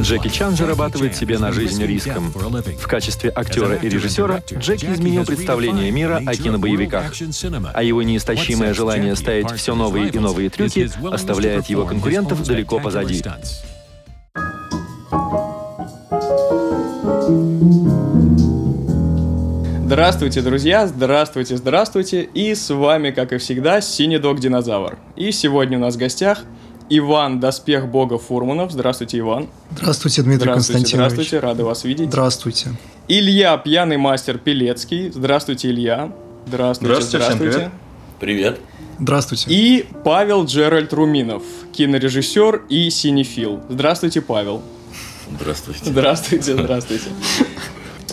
Джеки Чан зарабатывает себе на жизнь риском. В качестве актера и режиссера Джеки изменил представление мира о кинобоевиках, а его неистощимое желание ставить все новые и новые трюки оставляет его конкурентов далеко позади. Здравствуйте, друзья! Здравствуйте, здравствуйте! И с вами, как и всегда, Синий Дог Динозавр. И сегодня у нас в гостях Иван Доспех Бога Фурманов. Здравствуйте, Иван. Здравствуйте, Дмитрий здравствуйте, Константинович. Здравствуйте, рады вас видеть. Здравствуйте. Илья Пьяный Мастер Пелецкий. Здравствуйте, Илья. Здравствуйте, здравствуйте. здравствуйте. Привет. Здравствуйте. И Павел Джеральд Руминов, кинорежиссер и синефил. Здравствуйте, Павел. Здравствуйте. Здравствуйте, здравствуйте.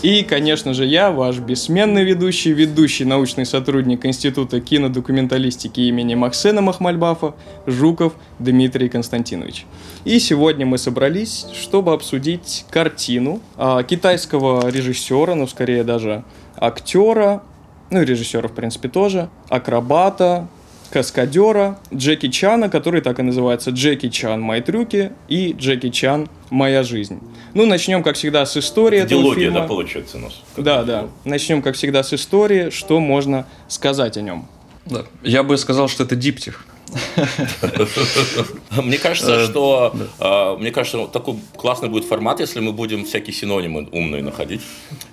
И, конечно же, я, ваш бессменный ведущий, ведущий научный сотрудник Института кинодокументалистики имени Максена Махмальбафа, Жуков Дмитрий Константинович. И сегодня мы собрались, чтобы обсудить картину а, китайского режиссера, ну, скорее даже актера, ну и режиссера, в принципе, тоже, акробата, каскадера Джеки Чана, который так и называется Джеки Чан «Мои трюки» и Джеки Чан «Моя жизнь». Ну, начнем, как всегда, с истории Дилогия, этого фильма. да, получается у нас. Да, да. Начнем, как всегда, с истории. Что можно сказать о нем? Да. Я бы сказал, что это диптих. Мне кажется, э, что а, мне кажется, такой классный будет формат, если мы будем всякие синонимы умные находить.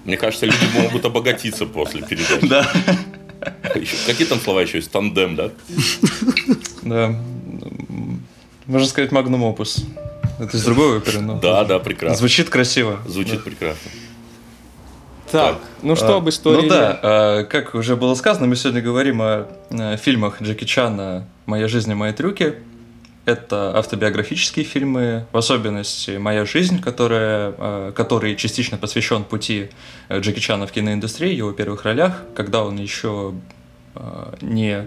Мне кажется, люди могут обогатиться после передачи. Да. Какие там слова еще есть? Тандем, да? Да. Можно сказать магнум опус. Это из другой оперы, но... Да, да, прекрасно. Звучит красиво. Звучит прекрасно. Так, ну что об истории? Ну да, а, как уже было сказано, мы сегодня говорим о фильмах Джеки Чана «Моя жизнь и мои трюки». Это автобиографические фильмы, в особенности «Моя жизнь», которая, э, который частично посвящен пути э, Джеки Чана в киноиндустрии, его первых ролях, когда он еще не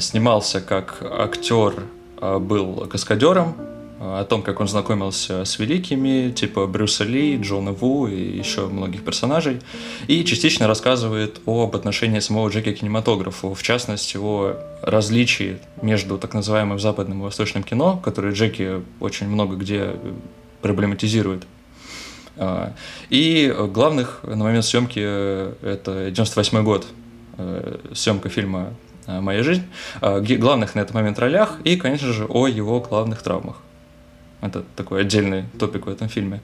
снимался как актер, а был каскадером, о том, как он знакомился с великими, типа Брюса Ли, Джона Ву и еще многих персонажей, и частично рассказывает об отношении самого Джеки к кинематографу, в частности, о различии между так называемым западным и восточным кино, которое Джеки очень много где проблематизирует. А, и главных на момент съемки это 98 год, э, съемка фильма «Моя жизнь», главных на этот момент ролях и, конечно же, о его главных травмах. Это такой отдельный топик в этом фильме.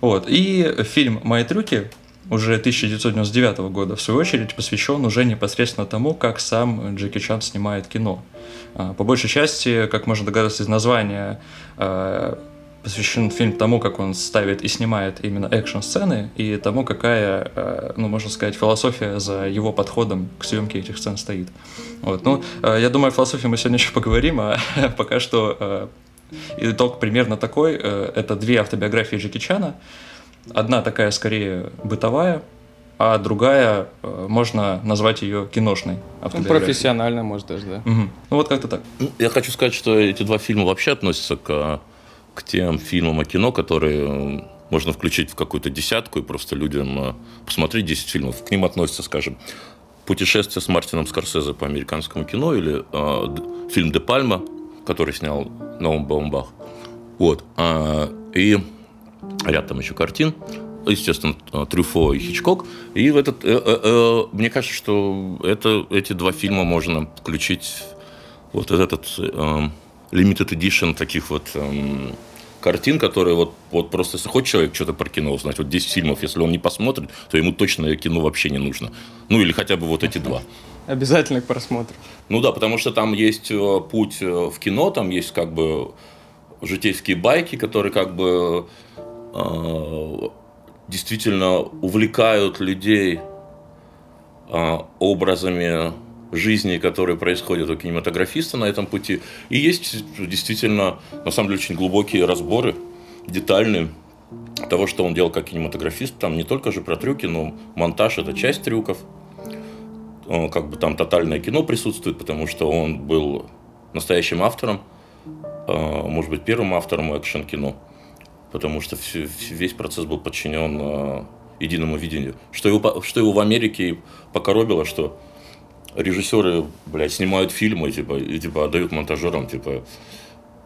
Вот. И фильм «Мои трюки» уже 1999 года, в свою очередь, посвящен уже непосредственно тому, как сам Джеки Чан снимает кино. А, по большей части, как можно догадаться из названия, а, посвящен фильм тому, как он ставит и снимает именно экшн-сцены, и тому, какая, а, ну, можно сказать, философия за его подходом к съемке этих сцен стоит. Вот. Ну, я думаю, о философии мы сегодня еще поговорим, а пока что Итог примерно такой. Э, это две автобиографии Джеки Чана. Одна такая скорее бытовая, а другая э, можно назвать ее киношной ну, профессионально, может даже, да. Угу. Ну вот как-то так. Ну, я хочу сказать, что эти два фильма вообще относятся к, к тем фильмам о кино, которые можно включить в какую-то десятку и просто людям посмотреть 10 фильмов. К ним относятся, скажем, «Путешествие с Мартином Скорсезе по американскому кино» или э, фильм «Де Пальма», который снял Ноум Баумбах. Вот. А, и ряд там еще картин. Естественно, Трюфо и Хичкок. И в этот, э, э, э, мне кажется, что это, эти два фильма можно включить вот этот э, limited edition таких вот э, картин, которые вот, вот просто, если хочет человек что-то про кино узнать, вот 10 фильмов, если он не посмотрит, то ему точно кино вообще не нужно. Ну, или хотя бы вот эти два. Обязательно к просмотру. Ну да, потому что там есть э, путь э, в кино, там есть как бы житейские байки, которые как бы э, действительно увлекают людей э, образами жизни, которые происходят у кинематографиста на этом пути. И есть действительно, на самом деле, очень глубокие разборы, детальные, того, что он делал как кинематографист. Там не только же про трюки, но монтаж – это часть трюков – как бы там тотальное кино присутствует, потому что он был настоящим автором, а, может быть, первым автором экшен-кино, потому что весь процесс был подчинен а, единому видению. Что его, что его в Америке покоробило, что режиссеры, блядь, снимают фильмы, типа, и, типа, отдают монтажерам, типа,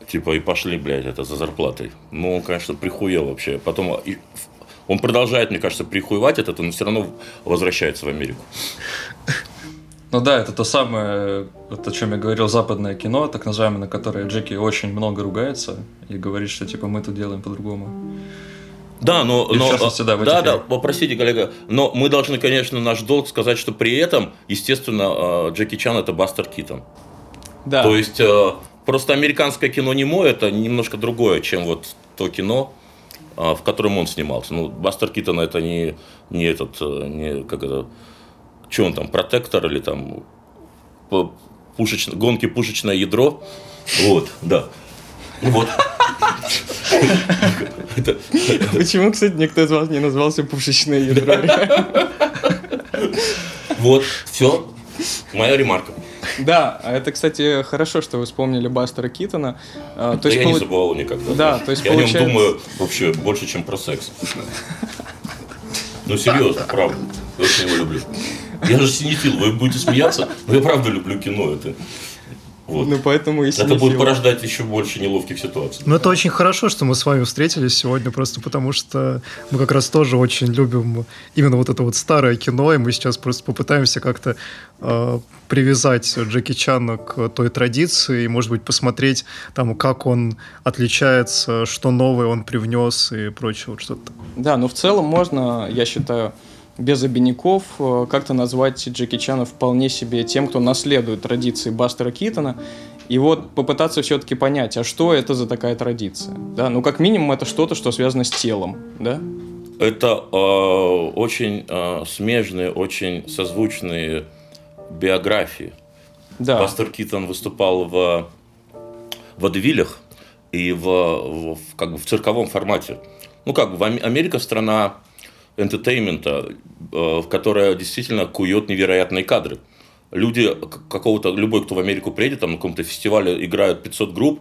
Типа, и пошли, блядь, это за зарплатой. Ну, он, конечно, прихуел вообще. Потом и, он продолжает, мне кажется, прихуевать этот, но все равно возвращается в Америку. Ну да, это то самое, вот о чем я говорил, западное кино, так называемое, на которое Джеки очень много ругается и говорит, что типа мы тут делаем по-другому. Да, но, И в но частности, да, в да, да, попросите, коллега, но мы должны, конечно, наш долг сказать, что при этом, естественно, э, Джеки Чан это Бастер Китон. Да. То есть э, просто американское кино немо это немножко другое, чем вот то кино, в котором он снимался. Ну, Бастер Китон это не, не этот, не как это, что он там, протектор или там п- пушечно, гонки пушечное ядро. Вот, да. Вот. Почему, кстати, никто из вас не назвался пушечное ядро? Вот, все. Моя ремарка. Да, а это, кстати, хорошо, что вы вспомнили Бастера Китона. А, То Да есть, я не забывал никогда. Да, то есть я о получается- нем думаю вообще больше, чем про секс. Ну, серьезно, правда. Я очень его люблю. Я же синефил, вы будете смеяться, но я правда люблю кино. Это, вот. Ну, поэтому и это будет порождать еще больше неловких ситуаций. Ну, это очень хорошо, что мы с вами встретились сегодня, просто потому что мы как раз тоже очень любим именно вот это вот старое кино, и мы сейчас просто попытаемся как-то э, привязать Джеки Чана к той традиции, и, может быть, посмотреть там, как он отличается, что новое он привнес и прочее вот что-то. Да, но в целом можно, я считаю, без обиняков э, как-то назвать Джеки Чана вполне себе тем, кто наследует традиции Бастера Китона, и вот попытаться все-таки понять, а что это за такая традиция? Да, ну как минимум это что-то, что связано с телом, да? Это э, очень э, смежные, очень созвучные биографии. Да. Пастор Китон выступал в водевилях и в, в- как бы в цирковом формате. Ну, как бы Америка страна энтетеймента, э, которая действительно кует невероятные кадры. Люди какого-то, любой, кто в Америку приедет, там на каком-то фестивале играют 500 групп,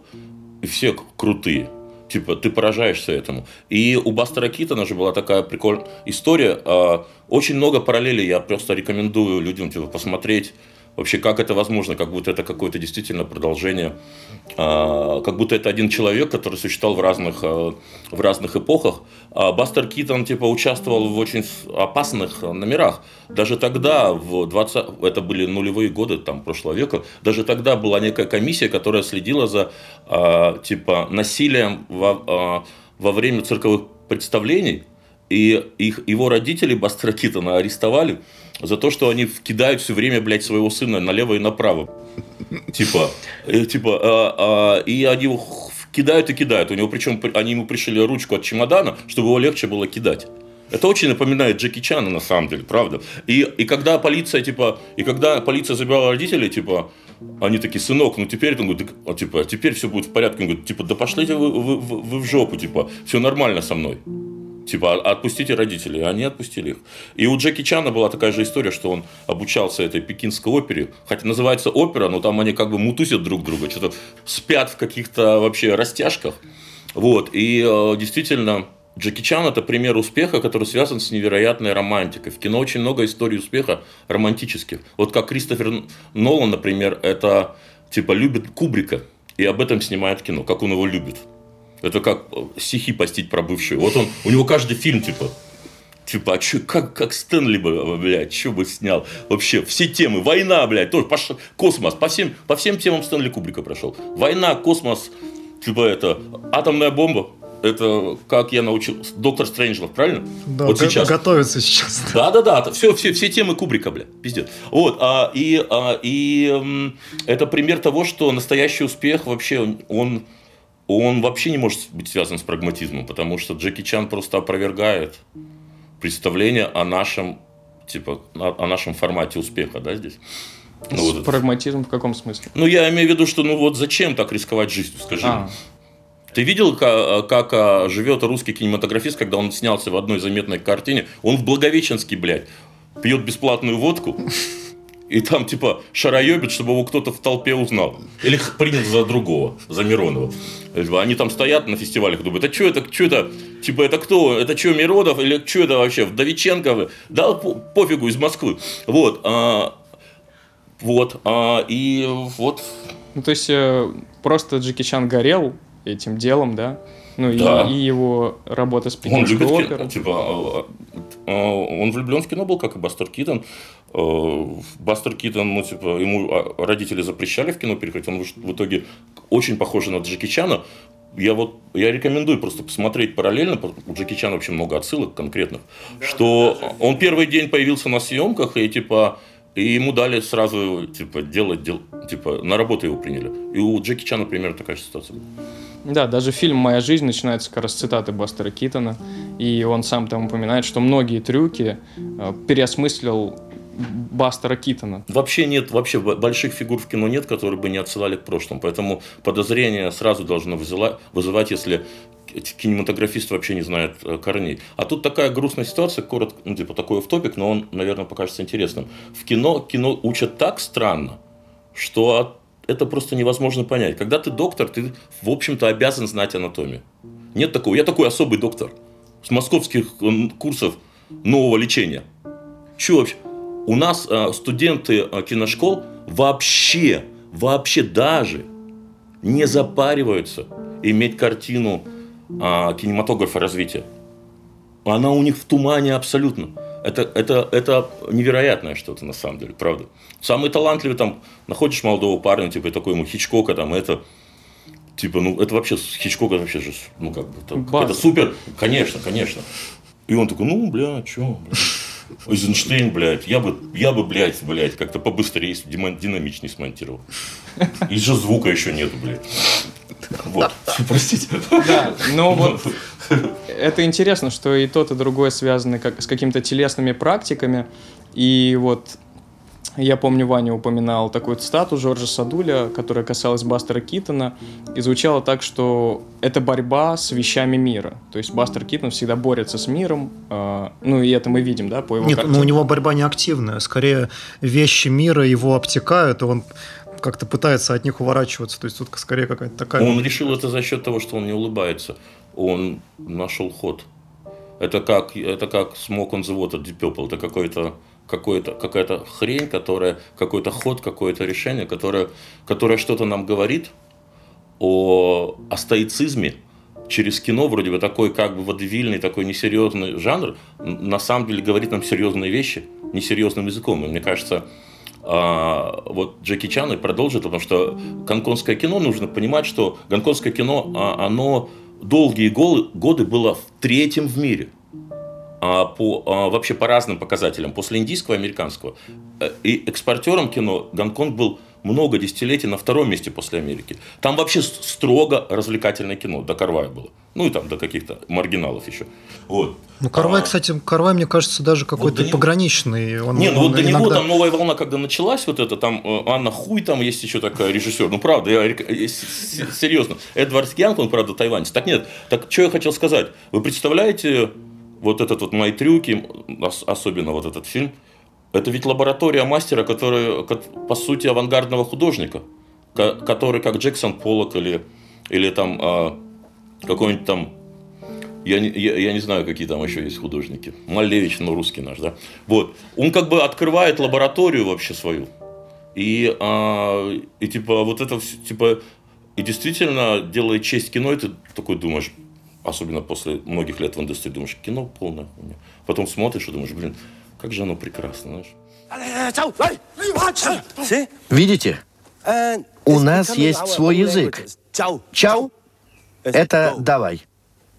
и все крутые. Типа, ты поражаешься этому. И у Бастера Китона же была такая прикольная история. а, Очень много параллелей. Я просто рекомендую людям типа, посмотреть вообще, как это возможно, как будто это какое-то действительно продолжение, а, как будто это один человек, который существовал в разных, а, в разных эпохах. А Бастер Китон типа участвовал в очень опасных номерах. Даже тогда, в 20, это были нулевые годы там, прошлого века, даже тогда была некая комиссия, которая следила за типа насилием во, во время цирковых представлений. И их, его родители Бастера Китона арестовали за то, что они кидают все время, блядь, своего сына налево и направо. Типа, э, типа, а, а, и они его кидают и кидают. У него причем при- они ему пришили ручку от чемодана, чтобы его легче было кидать. Это очень напоминает Джеки Чана, на самом деле, правда. И, и когда полиция, типа, и когда полиция забирала родителей, типа, они такие, сынок, ну теперь, он говорит, «Так, а, типа, теперь все будет в порядке. Он говорит, типа, да пошлите вы, вы- вы- вы в жопу, типа, все нормально со мной. Типа, «А- отпустите родителей, они отпустили их. И у Джеки Чана была такая же история, что он обучался этой пекинской опере. Хотя называется опера, но там они как бы мутусят друг друга, что-то спят в каких-то вообще растяжках. Вот. И э, действительно, Джеки Чан это пример успеха, который связан с невероятной романтикой. В кино очень много историй успеха романтических. Вот как Кристофер Нолан, например, это типа любит Кубрика и об этом снимает кино, как он его любит. Это как э, стихи постить про бывшую. Вот он, у него каждый фильм, типа, Типа, а чё, как, как Стэнли бы, блядь, что бы снял? Вообще, все темы. Война, блядь, тоже пош... космос. По всем, по всем темам Стэнли Кубрика прошел. Война, космос, типа это, атомная бомба. Это как я научил, доктор Стрэнджлов, правильно? Да, вот сейчас. готовится сейчас. Да, да, да, все, все, все темы Кубрика, бля, пиздец. Вот, а, и, а, и это пример того, что настоящий успех вообще, он, он вообще не может быть связан с прагматизмом, потому что Джеки Чан просто опровергает представление о нашем, типа, о, нашем формате успеха, да, здесь. Ну, вот это. Прагматизм в каком смысле? Ну, я имею в виду, что, ну, вот зачем так рисковать жизнью, скажи. А, Ты видел, как, как а, живет русский кинематографист, когда он снялся в одной заметной картине? Он в Благовещенске, блядь, пьет бесплатную водку. И там, типа, шароебит, чтобы его кто-то в толпе узнал. Или принял за другого, за Миронова. Они там стоят на фестивалях, думают, а что это, что это, типа, это кто? Это что, Миронов? Или что это вообще? Вдовиченко? Да, по- пофигу, из Москвы. Вот. а, вот. а, и вот Ну, то есть э, просто Джеки Чан горел этим делом, да? Ну, Да. и, и его работа с Он любит кино, оперой. типа, э, э, он влюблен в кино был, как и Бастер Китон. Бастер Китон, ну, типа, ему а, родители запрещали в кино переходить, он в итоге очень похож на Джеки Чана. Я вот, я рекомендую просто посмотреть параллельно, у Джеки Чана вообще много отсылок конкретных, что он первый день появился на съемках, и, типа, и ему дали сразу, типа, делать, дел, типа, на работу его приняли. И у Джеки Чана примерно такая же ситуация. Да, даже фильм «Моя жизнь» начинается как раз с цитаты Бастера Китона, и он сам там упоминает, что многие трюки э, переосмыслил Бастера Китона. Вообще нет, вообще больших фигур в кино нет, которые бы не отсылали к прошлому. Поэтому подозрение сразу должно вызывать, если к- кинематографист вообще не знает э, корней. А тут такая грустная ситуация, коротко, ну, типа такой в топик, но он, наверное, покажется интересным. В кино кино учат так странно, что это просто невозможно понять. Когда ты доктор, ты, в общем-то, обязан знать анатомию. Нет такого. Я такой особый доктор с московских курсов нового лечения. Че вообще? У нас э, студенты э, киношкол вообще, вообще даже не запариваются иметь картину а, кинематографа развития. Она у них в тумане абсолютно. Это, это, это невероятное что-то на самом деле, правда. Самый талантливый там, находишь молодого парня, типа, и такой ему Хичкока, там, это, типа, ну, это вообще, Хичкока вообще же, ну, как бы, это, База. это супер, конечно, конечно. И он такой, ну, бля, чё, бля. Эйзенштейн, блядь, я бы, я бы, блядь, блядь, как-то побыстрее, динамичнее смонтировал. И же звука еще нету, блядь. Вот. Простите. Да, но вот это интересно, что и тот, и другой связаны как, с какими-то телесными практиками. И вот я помню, Ваня упоминал такую цитату Жоржа Садуля, которая касалась Бастера Китона, и звучала так, что это борьба с вещами мира. То есть Бастер Китон всегда борется с миром, э, ну и это мы видим, да, по его Нет, ну картинам. у него борьба не активная. Скорее, вещи мира его обтекают, и он как-то пытается от них уворачиваться. То есть тут скорее какая-то такая... Он решил это за счет того, что он не улыбается. Он нашел ход. Это как, это как Smoke on the Water Deep Purple. Это какой-то какой-то, какая-то хрень, которая, какой-то ход, какое-то решение, которое, которое что-то нам говорит о, о стоицизме через кино, вроде бы такой как бы водевильный, такой несерьезный жанр, на самом деле говорит нам серьезные вещи несерьезным языком. И мне кажется, а, вот Джеки Чан и продолжит, потому что гонконгское кино, нужно понимать, что гонконгское кино, а, оно долгие годы было в третьем в мире. А, по, а, вообще по разным показателям, после индийского и американского. Э, И экспортером кино Гонконг был много десятилетий на втором месте после Америки. Там вообще строго развлекательное кино, до Карвая было. Ну и там до каких-то маргиналов еще. Вот. Ну, Карвай, А, кстати, Карвай, мне кажется, даже какой-то него- пограничный. Он, Не, ну он вот до него иногда- там новая волна, когда началась, вот это там э, Анна Хуй, там есть еще такая режиссер. Ну правда, я рек- э, серьезно. Эдвард Янг, он правда тайванец. Так нет, так что я хотел сказать. Вы представляете вот этот вот мои трюки, ос- особенно вот этот фильм, это ведь лаборатория мастера, который, кот- по сути, авангардного художника, ко- который как Джексон Поллок или, или там а, какой-нибудь там я не, я, я не знаю, какие там еще есть художники. Малевич, ну, русский наш, да. Вот. Он как бы открывает лабораторию вообще свою. И, а, и типа, вот это все, типа, и действительно делает честь кино, и ты такой думаешь, особенно после многих лет в индустрии, думаешь, кино хуйня. Потом смотришь и думаешь, блин, как же оно прекрасно, знаешь. Видите? У нас есть свой язык. Чау – это давай.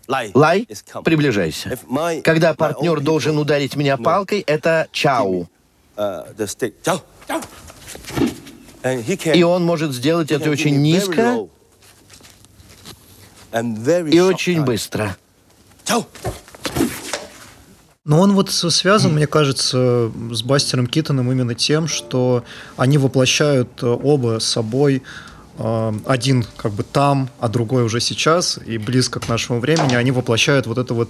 Лай – приближайся. Когда партнер должен ударить меня палкой, это чау. И он может сделать это очень низко и очень быстро. Но он вот связан, мне кажется, с Бастером Китоном именно тем, что они воплощают э, оба собой э, один как бы там, а другой уже сейчас и близко к нашему времени. Они воплощают вот это вот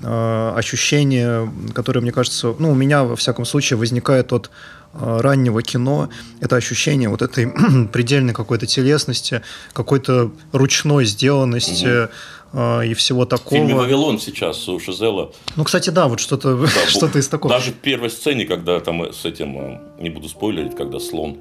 э, ощущение, которое, мне кажется, ну, у меня, во всяком случае, возникает от раннего кино. Это ощущение вот этой предельной какой-то телесности, какой-то ручной сделанности э, и всего В фильме такого. «Вавилон» сейчас у Шизела Ну, кстати, да, вот что-то Да, что-то из такого. Даже в первой сцене, когда там э, с этим, э, не буду спойлерить, когда слон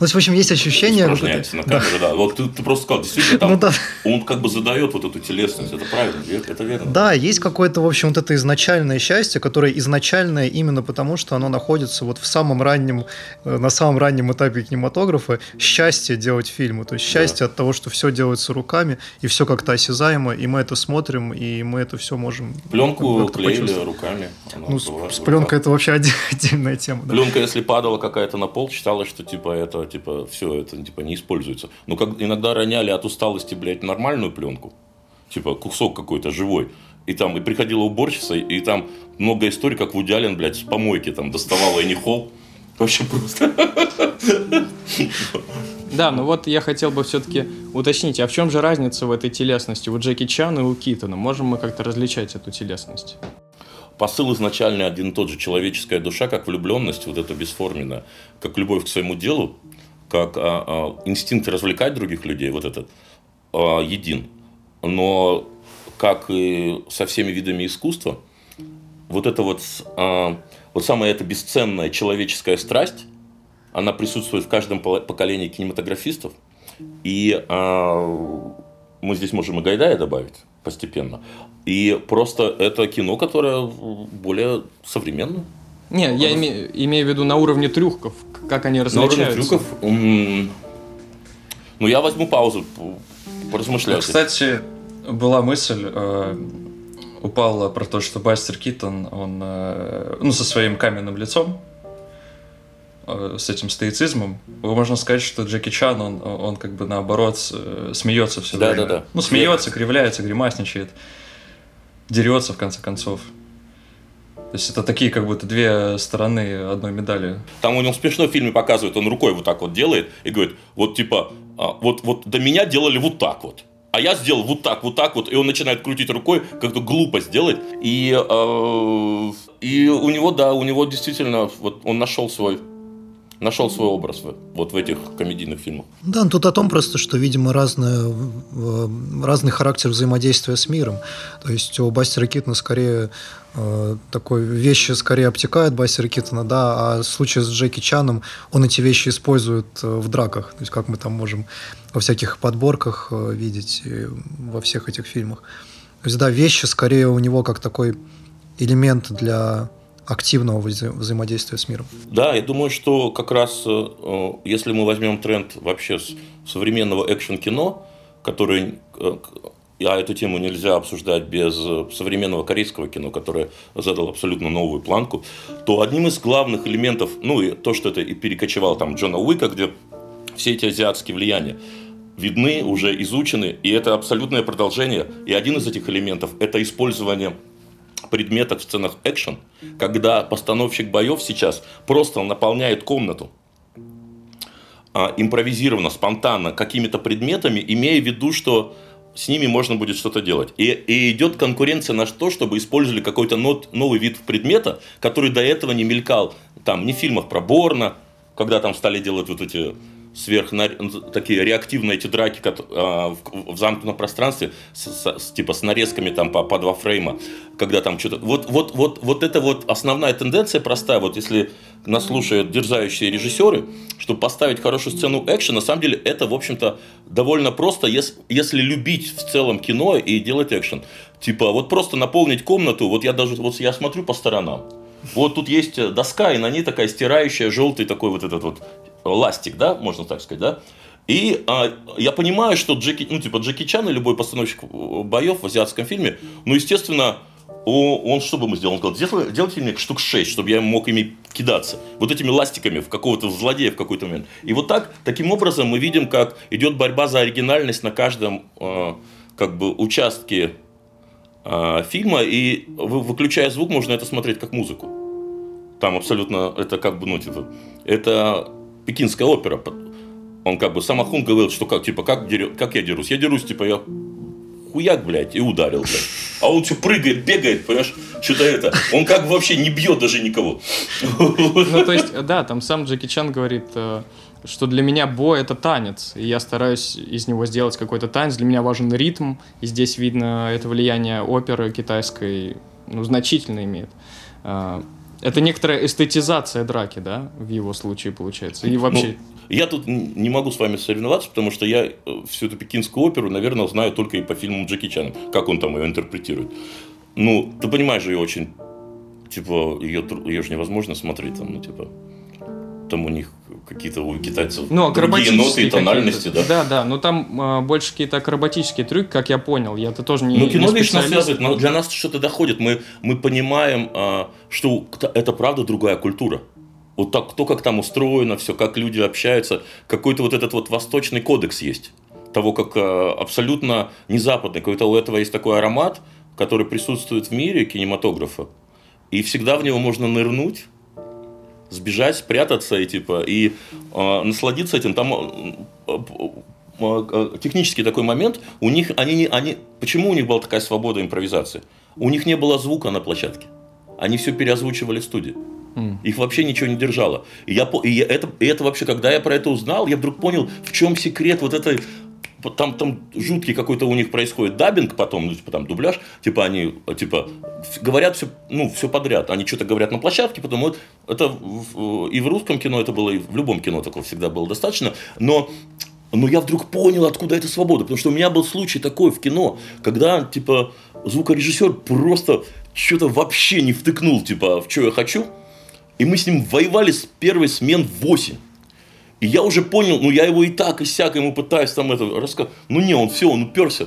Ну, в общем, есть ощущение... Упражняется на камеру, да. Вот ты, ты просто сказал, действительно, там Ну да. он как бы задает вот эту телесность. Это правильно, это верно. Да, есть какое-то, в общем, вот это изначальное счастье, которое изначальное именно потому, что оно находится вот в самом раннем, э, на самом раннем этапе кинематографа. Счастье делать фильмы, то есть счастье от того, что все делается руками, и все как-то осязаемо, и мы это смотрим, и мы это все можем... Пленку клеили руками. Ну, с, с вот пленкой это вообще отде- отдельная тема. да. Пленка, если падала какая-то на пол, считалось, что типа это типа все это типа не используется. Но как иногда роняли от усталости, блядь, нормальную пленку, типа кусок какой-то живой. И там и приходила уборщица, и там много историй, как Вуди Аллен, блядь, с помойки там доставала и не холл. Вообще просто. Да, ну вот я хотел бы все-таки уточнить, а в чем же разница в этой телесности у Джеки Чана и у Китона? Можем мы как-то различать эту телесность? Посыл изначально один и тот же. Человеческая душа, как влюбленность, вот это бесформенная, как любовь к своему делу, как а, а, инстинкт развлекать других людей, вот этот, а, един. Но как и со всеми видами искусства, вот это вот, вот самая эта бесценная человеческая страсть, она присутствует в каждом поколении кинематографистов. И мы здесь можем и Гайдая добавить постепенно. И просто это кино, которое более современное. Не, я име- имею в виду на уровне трюков, как они На уровне различаются. трюков. м, Ну, я возьму паузу, п- поразмышляю. Кстати, была мысль э, упала про то, что Бастер Китон, он, э, ну, со своим каменным лицом, э, с этим стоицизмом, можно сказать, что Джеки Чан, он, он как бы наоборот э, смеется все Да, время. да, да. Ну, смеется, кривляется, гримасничает, дерется в конце концов. То есть это такие как будто две стороны одной медали. Там у него смешно в фильме показывают, он рукой вот так вот делает и говорит, вот типа, а, вот, вот до меня делали вот так вот. А я сделал вот так, вот так вот, и он начинает крутить рукой, как-то глупо сделать. И, э, и у него, да, у него действительно, вот он нашел свой, нашел свой образ вот в этих комедийных фильмах. Да, ну тут о том просто, что, видимо, разное, э, разный характер взаимодействия с миром. То есть у Бастера Китона скорее э, такой вещи скорее обтекают Бастера Китона, да, а в случае с Джеки Чаном он эти вещи использует э, в драках. То есть как мы там можем во всяких подборках видеть во всех этих фильмах. То есть, да, вещи скорее у него как такой элемент для активного вза- взаимодействия с миром. Да, я думаю, что как раз э, э, если мы возьмем тренд вообще с современного экшн-кино, который, э, а эту тему нельзя обсуждать без современного корейского кино, которое задало абсолютно новую планку, то одним из главных элементов, ну и то, что это и перекочевало там Джона Уика, где все эти азиатские влияния видны, уже изучены, и это абсолютное продолжение. И один из этих элементов – это использование предметов в сценах экшен, когда постановщик боев сейчас просто наполняет комнату а, импровизированно, спонтанно какими-то предметами, имея в виду, что с ними можно будет что-то делать. И, и идет конкуренция на то, чтобы использовали какой-то новый вид предмета, который до этого не мелькал там ни в фильмах про Борна, когда там стали делать вот эти сверх такие реактивные эти драки кот- а, в, в замкнутом пространстве с, с- с- типа с нарезками там по, по два фрейма когда там что-то вот вот вот вот это вот основная тенденция простая вот если нас слушают дерзающие режиссеры чтобы поставить хорошую сцену экшена на самом деле это в общем-то довольно просто если, если любить в целом кино и делать экшен. Типа вот просто наполнить комнату вот я даже вот я смотрю по сторонам вот тут есть доска, и на ней такая стирающая желтый такой вот этот вот ластик, да, можно так сказать, да. И а, я понимаю, что Джеки, ну, типа Джеки Чан и любой постановщик э, боев в азиатском фильме, ну, естественно, он что бы ему сделал? Он сказал, «Сделай- делайте мне штук 6, чтобы я мог ими кидаться. Вот этими ластиками в какого-то злодея в какой-то момент. И вот так, таким образом мы видим, как идет борьба за оригинальность на каждом э, как бы участке э, фильма, и вы- выключая звук, можно это смотреть как музыку. Там абсолютно, это как бы, ну, типа, это пекинская опера. Он как бы, сам Ахун говорил, что как, типа, как, как я дерусь? Я дерусь, типа, я хуяк, блядь, и ударил, блядь. А он все прыгает, бегает, понимаешь, что-то это. Он как бы вообще не бьет даже никого. Ну, то есть, да, там сам Джеки Чан говорит, э, что для меня бой это танец, и я стараюсь из него сделать какой-то танец. Для меня важен ритм, и здесь видно это влияние оперы китайской, ну, значительно имеет. Это некоторая эстетизация драки, да, в его случае получается? И вообще... Ну, я тут не могу с вами соревноваться, потому что я э, всю эту пекинскую оперу, наверное, знаю только и по фильмам Джеки Чана, как он там ее интерпретирует. Ну, ты понимаешь же, ее очень, типа, ее, ее же невозможно смотреть там, ну, типа, там у них какие-то у китайцев ну, другие ноты и тональности, да. Да, да, но там э, больше какие-то акробатические трюки, как я понял. Я-то тоже не Ну, кино не вечно связывает, но для нас что-то доходит. Мы, мы понимаем, э, что это правда другая культура. Вот так, то, как там устроено, все, как люди общаются, какой-то вот этот вот восточный кодекс есть. Того, как э, абсолютно не западный. Какой-то у этого есть такой аромат, который присутствует в мире кинематографа. И всегда в него можно нырнуть, сбежать, спрятаться и типа и э, насладиться этим. Там э, технический такой момент. У них они не они почему у них была такая свобода импровизации? У них не было звука на площадке. Они все переозвучивали в студии. Их вообще ничего не держало. И, я, и это, и это вообще, когда я про это узнал, я вдруг понял, в чем секрет вот этой там, там жуткий какой-то у них происходит дабинг потом, ну, типа там дубляж, типа они, типа, говорят все, ну, все подряд. Они что-то говорят на площадке, потом вот это и в русском кино это было, и в любом кино такого всегда было достаточно, но но я вдруг понял, откуда эта свобода. Потому что у меня был случай такой в кино, когда, типа, звукорежиссер просто что-то вообще не втыкнул, типа, в что я хочу. И мы с ним воевали с первой смен в 8. И я уже понял, ну я его и так, и сяк, ему пытаюсь там это рассказать. Ну не, он все, он уперся.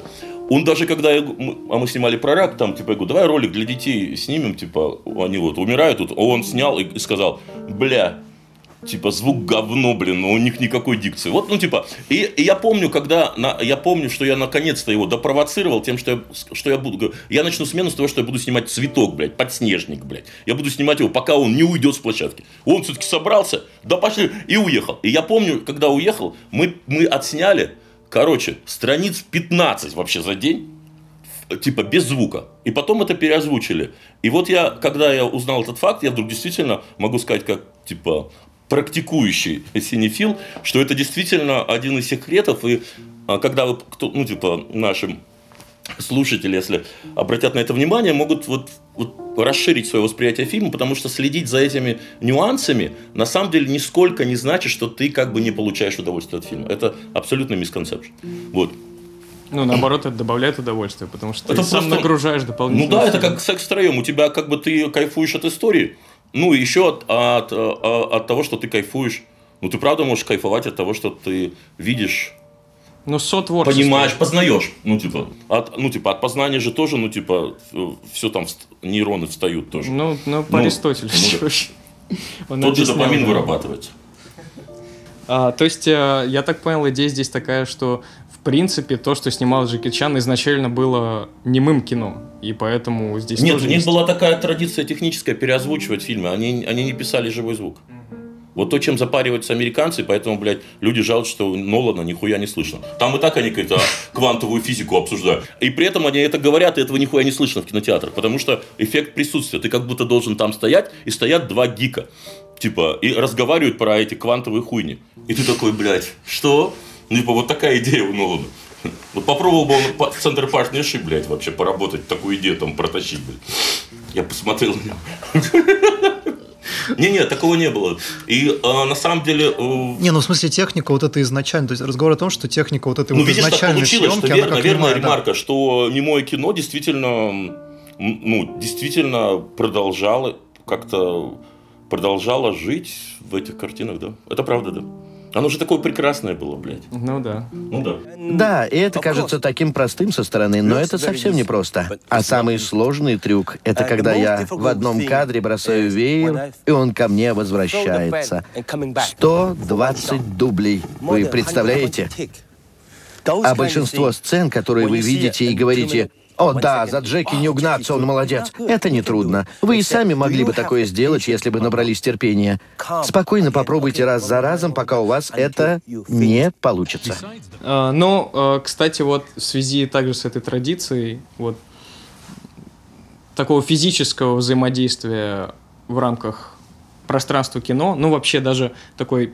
Он даже когда я, а мы снимали про рак, там, типа, я говорю, давай ролик для детей снимем, типа, они вот умирают тут, он снял и сказал, бля, типа, звук говно, блин, но у них никакой дикции. Вот, ну, типа, и, и я помню, когда, на, я помню, что я наконец-то его допровоцировал тем, что я, что я буду, я начну смену с того, что я буду снимать цветок, блядь, подснежник, блядь. Я буду снимать его, пока он не уйдет с площадки. Он все-таки собрался, да пошли, и уехал. И я помню, когда уехал, мы, мы отсняли, короче, страниц 15 вообще за день, типа без звука. И потом это переозвучили. И вот я, когда я узнал этот факт, я вдруг действительно могу сказать, как типа практикующий синефил, что это действительно один из секретов, и а, когда вы, кто, ну, типа, нашим слушатели, если обратят на это внимание, могут вот, вот расширить свое восприятие фильма, потому что следить за этими нюансами на самом деле нисколько не значит, что ты как бы не получаешь удовольствие от фильма. Это абсолютно мисконцепт. Вот. Ну, наоборот, это добавляет удовольствие, потому что это ты просто... сам нагружаешь дополнительно. Ну да, это как секс втроем. У тебя как бы ты кайфуешь от истории, ну, еще от, от, от, от того, что ты кайфуешь. Ну, ты правда можешь кайфовать от того, что ты видишь ну, сотворчество. Понимаешь, познаешь. Ну, типа, от, ну, типа, от познания же тоже, ну, типа, все там нейроны встают тоже. Ну, ну по ну, Аристотелю. Ну, Тот же допамин вырабатывается. А, то есть, э, я так понял, идея здесь такая, что принципе, то, что снимал Джеки Чан, изначально было немым кино. И поэтому здесь Нет, у них есть... была такая традиция техническая переозвучивать фильмы. Они, они не писали живой звук. Вот то, чем запариваются американцы, поэтому, блядь, люди жалуются, что Нолана нихуя не слышно. Там и так они какую-то квантовую физику обсуждают. И при этом они это говорят, и этого нихуя не слышно в кинотеатрах, потому что эффект присутствия. Ты как будто должен там стоять, и стоят два гика. Типа, и разговаривают про эти квантовые хуйни. И ты такой, блядь, что? Ну, типа, вот такая идея у Нолана. Вот попробовал бы он в центр партнершип, блядь, вообще поработать, такую идею там протащить, блядь. Я посмотрел на него. Не-не, такого не было. И а, на самом деле... Э... Не, ну в смысле техника вот это изначально, то есть разговор о том, что техника вот этой ну, вот видишь, изначальной так получилось, съемки, что, вер, наверное, ремарка, да. что немое кино действительно, ну, действительно продолжало как-то продолжало жить в этих картинах, да. Это правда, да. Оно же такое прекрасное было, блядь. Ну да. Ну да. Да, и это кажется таким простым со стороны, но это совсем не просто. А самый сложный трюк — это когда я в одном кадре бросаю веер, и он ко мне возвращается. 120 дублей. Вы представляете? А большинство сцен, которые вы видите и говорите, о да, за Джеки не угнаться, он молодец. Это нетрудно. Вы и сами могли бы такое сделать, если бы набрались терпения. Спокойно попробуйте раз за разом, пока у вас это не получится. А, ну, а, кстати, вот в связи также с этой традицией, вот такого физического взаимодействия в рамках пространства кино, ну вообще даже такой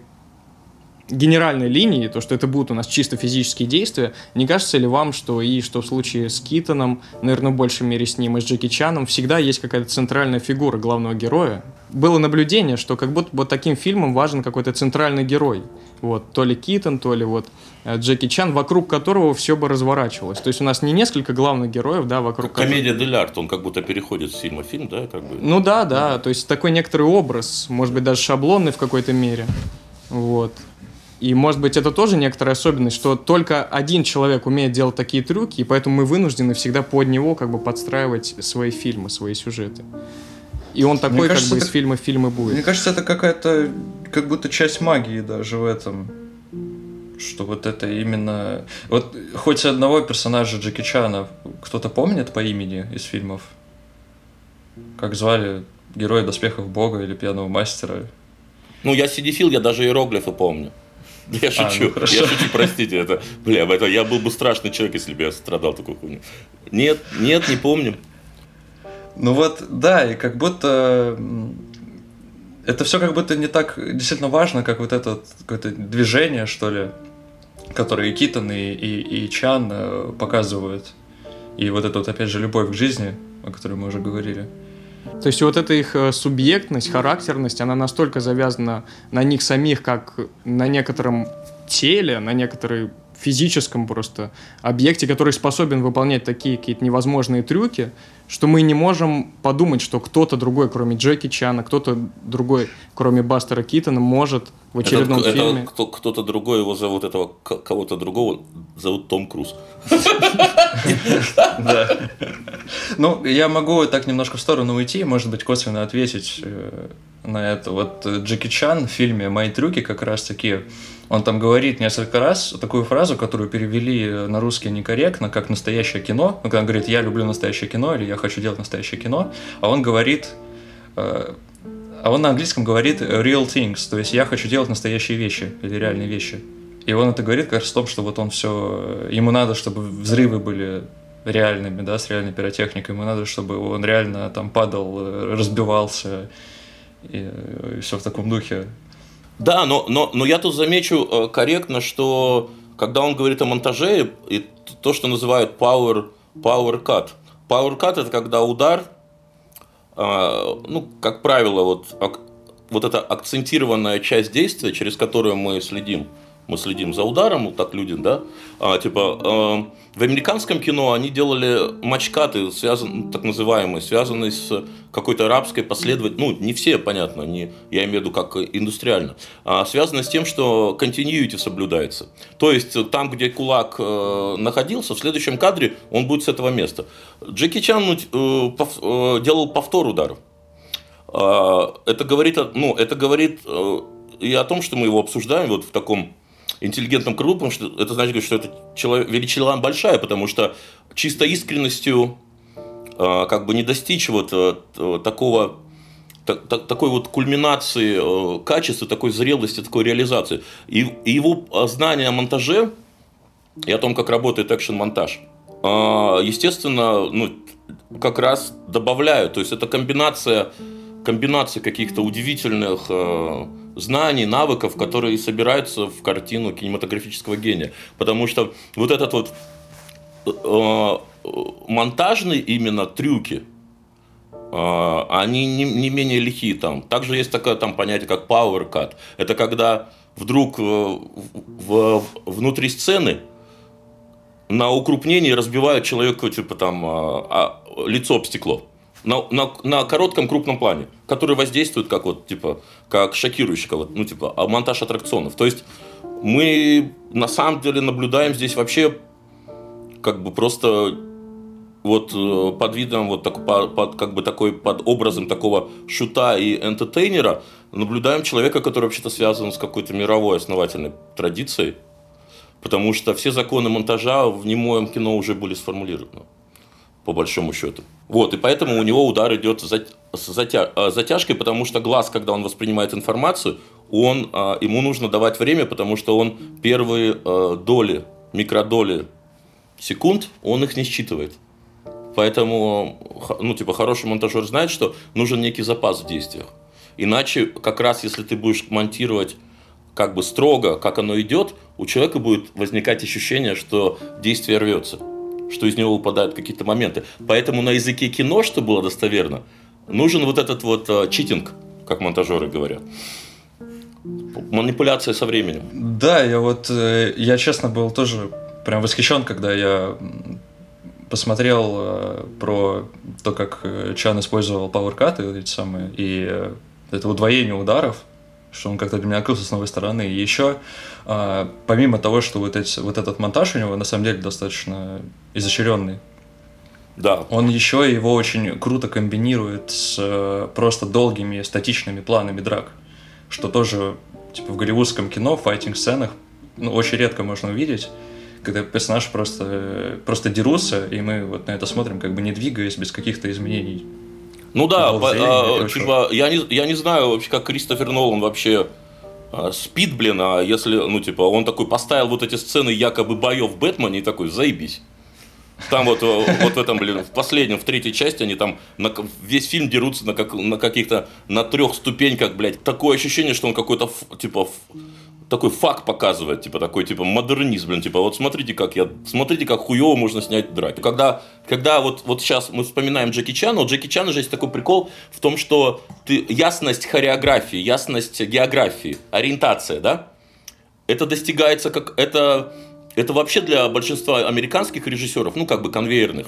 генеральной линии, то, что это будут у нас чисто физические действия, не кажется ли вам, что и что в случае с Китоном, наверное, в большей мере с ним, и с Джеки Чаном, всегда есть какая-то центральная фигура главного героя? Было наблюдение, что как будто вот таким фильмом важен какой-то центральный герой. Вот, то ли Китон, то ли вот э, Джеки Чан, вокруг которого все бы разворачивалось. То есть у нас не несколько главных героев, да, вокруг Комедия дель арт, он как будто переходит с фильма в фильм, да, как бы. Ну да, да, то есть такой некоторый образ, может быть, даже шаблонный в какой-то мере. Вот. И, может быть, это тоже некоторая особенность, что только один человек умеет делать такие трюки, и поэтому мы вынуждены всегда под него как бы подстраивать свои фильмы, свои сюжеты. И он такой, кажется, как бы, это, из фильма в фильм и будет. Мне кажется, это какая-то, как будто часть магии даже в этом. Что вот это именно... Вот хоть одного персонажа Джеки Чана кто-то помнит по имени из фильмов? Как звали героя доспехов бога или пьяного мастера? Ну, я сидефил, я даже иероглифы помню. Я шучу, а, ну я шучу, простите, это, бля, это, я был бы страшный человек, если бы я страдал такой хуйню. Нет, нет, не помню. Ну вот, да, и как будто это все как будто не так действительно важно, как вот это какое-то движение, что ли, которое и Китон, и, и, и Чан э, показывают. И вот это вот, опять же, любовь к жизни, о которой мы уже говорили. То есть вот эта их э, субъектность, характерность, она настолько завязана на них самих, как на некотором теле, на некоторой физическом просто объекте, который способен выполнять такие какие-то невозможные трюки, что мы не можем подумать, что кто-то другой, кроме Джеки Чана, кто-то другой, кроме Бастера Китона, может в очередном это, фильме... Это кто, кто-то другой, его зовут, этого кого-то другого зовут Том Круз. Да. Ну, я могу так немножко в сторону уйти, может быть, косвенно ответить э, на это. Вот Джеки Чан в фильме «Мои трюки» как раз таки он там говорит несколько раз такую фразу, которую перевели на русский некорректно, как настоящее кино. Ну, когда он говорит, я люблю настоящее кино или я хочу делать настоящее кино, а он говорит, э, а он на английском говорит real things, то есть я хочу делать настоящие вещи или реальные вещи. И он это говорит как раз в том, что вот он все, ему надо, чтобы взрывы были реальными, да, с реальной пиротехникой, ему надо, чтобы он реально там падал, э, разбивался и, и все в таком духе. Да, но, но, но я тут замечу э, корректно, что когда он говорит о монтаже, и то, что называют power, power cut. Power cut это когда удар, э, ну, как правило, вот, вот эта акцентированная часть действия, через которую мы следим, мы следим за ударом, вот так люди, да, а, типа, э, в американском кино они делали матчкаты, связан, так называемые, связанные с какой-то арабской последовательностью, ну, не все, понятно, не, я имею в виду как индустриально, а связано с тем, что continuity соблюдается. То есть, там, где кулак э, находился, в следующем кадре он будет с этого места. Джеки Чан ну, э, пов, э, делал повтор ударов. Э, это говорит, ну, это говорит э, и о том, что мы его обсуждаем вот в таком интеллигентном кругу, потому что это значит, что это человек, величина большая, потому что чисто искренностью э, как бы не достичь вот э, такого так, так, такой вот кульминации э, качества, такой зрелости, такой реализации. И, его знание о монтаже и о том, как работает экшен-монтаж, э, естественно, ну, как раз добавляют. То есть это комбинация, комбинация каких-то удивительных э, знаний, навыков, которые собираются в картину кинематографического гения. Потому что вот этот вот э, монтажные именно трюки, э, они не, не менее лихие там. Также есть такое там понятие, как power cut. Это когда вдруг э, в, в, внутри сцены на укрупнении разбивают человеку типа там а, а, лицо об стекло на, на, на коротком крупном плане, который воздействует как вот, типа, как шокирующий, как ну, типа, а монтаж аттракционов. То есть мы на самом деле наблюдаем здесь вообще как бы просто вот э, под видом вот так, под, под, как бы такой под образом такого шута и энтетейнера наблюдаем человека, который вообще-то связан с какой-то мировой основательной традицией, потому что все законы монтажа в немоем кино уже были сформулированы по большому счету. Вот, и поэтому у него удар идет с э, затяжкой, потому что глаз, когда он воспринимает информацию, он, э, ему нужно давать время, потому что он первые э, доли, микродоли секунд, он их не считывает. Поэтому, ну, типа, хороший монтажер знает, что нужен некий запас в действиях. Иначе, как раз если ты будешь монтировать как бы строго, как оно идет, у человека будет возникать ощущение, что действие рвется, что из него выпадают какие-то моменты. Поэтому на языке кино, что было достоверно, нужен вот этот вот э, читинг, как монтажеры говорят. Манипуляция со временем. Да, я вот, э, я честно был тоже прям восхищен, когда я посмотрел э, про то, как э, Чан использовал PowerCut и эти самые, и э, это удвоение ударов, что он как-то для меня открылся с новой стороны. И еще, э, помимо того, что вот, эти, вот этот монтаж у него на самом деле достаточно изощренный, Да. он еще его очень круто комбинирует с э, просто долгими статичными планами драк, что тоже типа в голливудском кино, в файтинг-сценах ну, очень редко можно увидеть, когда персонаж просто, э, просто дерутся, и мы вот на это смотрим, как бы не двигаясь, без каких-то изменений. Ну да, по- а, типа, я не, я не знаю вообще, как Кристофер Нолан вообще а, спит, блин, а если, ну, типа, он такой поставил вот эти сцены якобы боев в Бэтмене и такой, заебись. Там вот, вот в этом, блин, в последнем, в третьей части они там на, весь фильм дерутся на, как, на каких-то, на трех ступеньках, блядь. Такое ощущение, что он какой-то, типа, такой факт показывает, типа, такой, типа, модернизм, блин, типа, вот смотрите, как я, смотрите, как хуево можно снять драки. Когда, когда вот, вот сейчас мы вспоминаем Джеки Чана, у Джеки Чана же есть такой прикол в том, что ты, ясность хореографии, ясность географии, ориентация, да, это достигается как, это, это вообще для большинства американских режиссеров, ну, как бы конвейерных,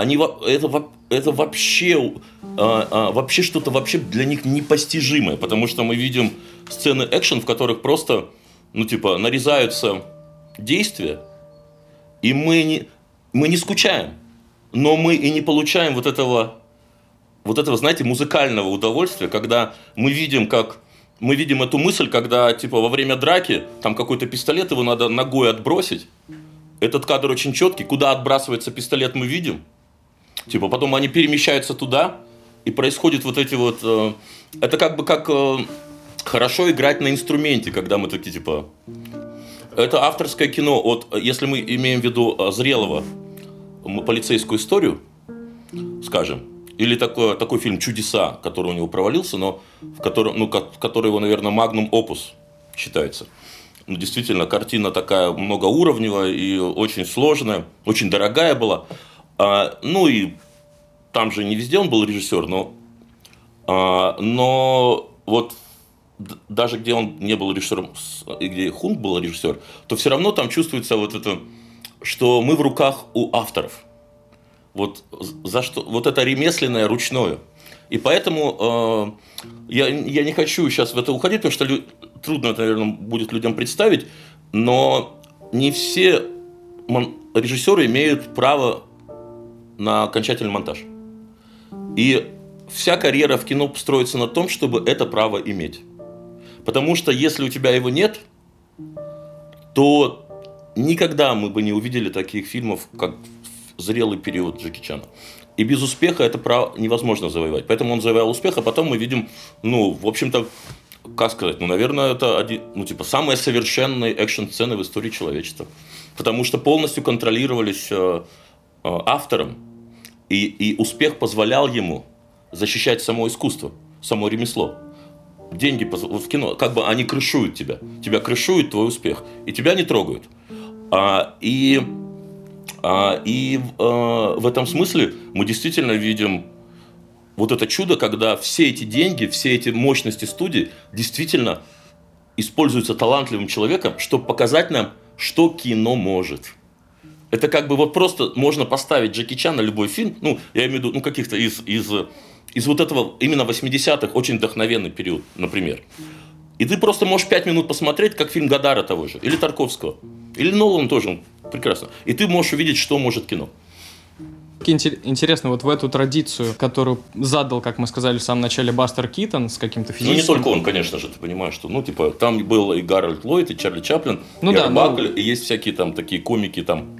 они, это, это вообще, а, а, вообще что-то вообще для них непостижимое, потому что мы видим сцены экшен, в которых просто, ну, типа, нарезаются действия, и мы не, мы не скучаем, но мы и не получаем вот этого, вот этого, знаете, музыкального удовольствия, когда мы видим, как мы видим эту мысль, когда, типа, во время драки, там какой-то пистолет, его надо ногой отбросить. Этот кадр очень четкий. Куда отбрасывается пистолет, мы видим. Типа, потом они перемещаются туда, и происходит вот эти вот... э, это как бы как э, хорошо играть на инструменте, когда мы такие, типа... Это авторское кино. Вот э, если мы имеем в виду э, зрелого полицейскую историю, скажем, или такой, такой фильм «Чудеса», который у него провалился, но в котором, ну, ко- который его, наверное, магнум опус считается. Ну, действительно, картина такая многоуровневая и очень сложная, очень дорогая была. А, ну и там же не везде он был режиссер, но, а, но вот даже где он не был режиссером, и где Хунг был режиссер, то все равно там чувствуется вот это, что мы в руках у авторов. Вот за что вот это ремесленное ручное. И поэтому э, я, я не хочу сейчас в это уходить, потому что лю- трудно это, наверное, будет людям представить, но не все мон- режиссеры имеют право на окончательный монтаж. И вся карьера в кино строится на том, чтобы это право иметь. Потому что если у тебя его нет, то никогда мы бы не увидели таких фильмов, как зрелый период Джеки Чана. И без успеха это право невозможно завоевать. Поэтому он завоевал успех, а потом мы видим, ну, в общем-то, как сказать, ну, наверное, это один, ну, типа, самые совершенные экшн-сцены в истории человечества. Потому что полностью контролировались э, автором, и, и успех позволял ему защищать само искусство, само ремесло. Деньги в кино, как бы они крышуют тебя. Тебя крышует твой успех, и тебя не трогают. А, и а, и э, в этом смысле мы действительно видим вот это чудо, когда все эти деньги, все эти мощности студии действительно используются талантливым человеком, чтобы показать нам, что кино может. Это как бы вот просто можно поставить Джеки Чан на любой фильм, ну, я имею в виду, ну, каких-то из, из, из вот этого именно 80-х, очень вдохновенный период, например. И ты просто можешь 5 минут посмотреть, как фильм Гадара того же, или Тарковского, или Нолан тоже, прекрасно. И ты можешь увидеть, что может кино. Инте- Интересно, вот в эту традицию, которую задал, как мы сказали в самом начале, Бастер Китон с каким-то Ну, не физическим... только он, конечно же, ты понимаешь, что, ну, типа, там был и Гарольд Ллойд, и Чарли Чаплин, Ну и да, Арбакль, ну- и есть всякие там такие комики, там,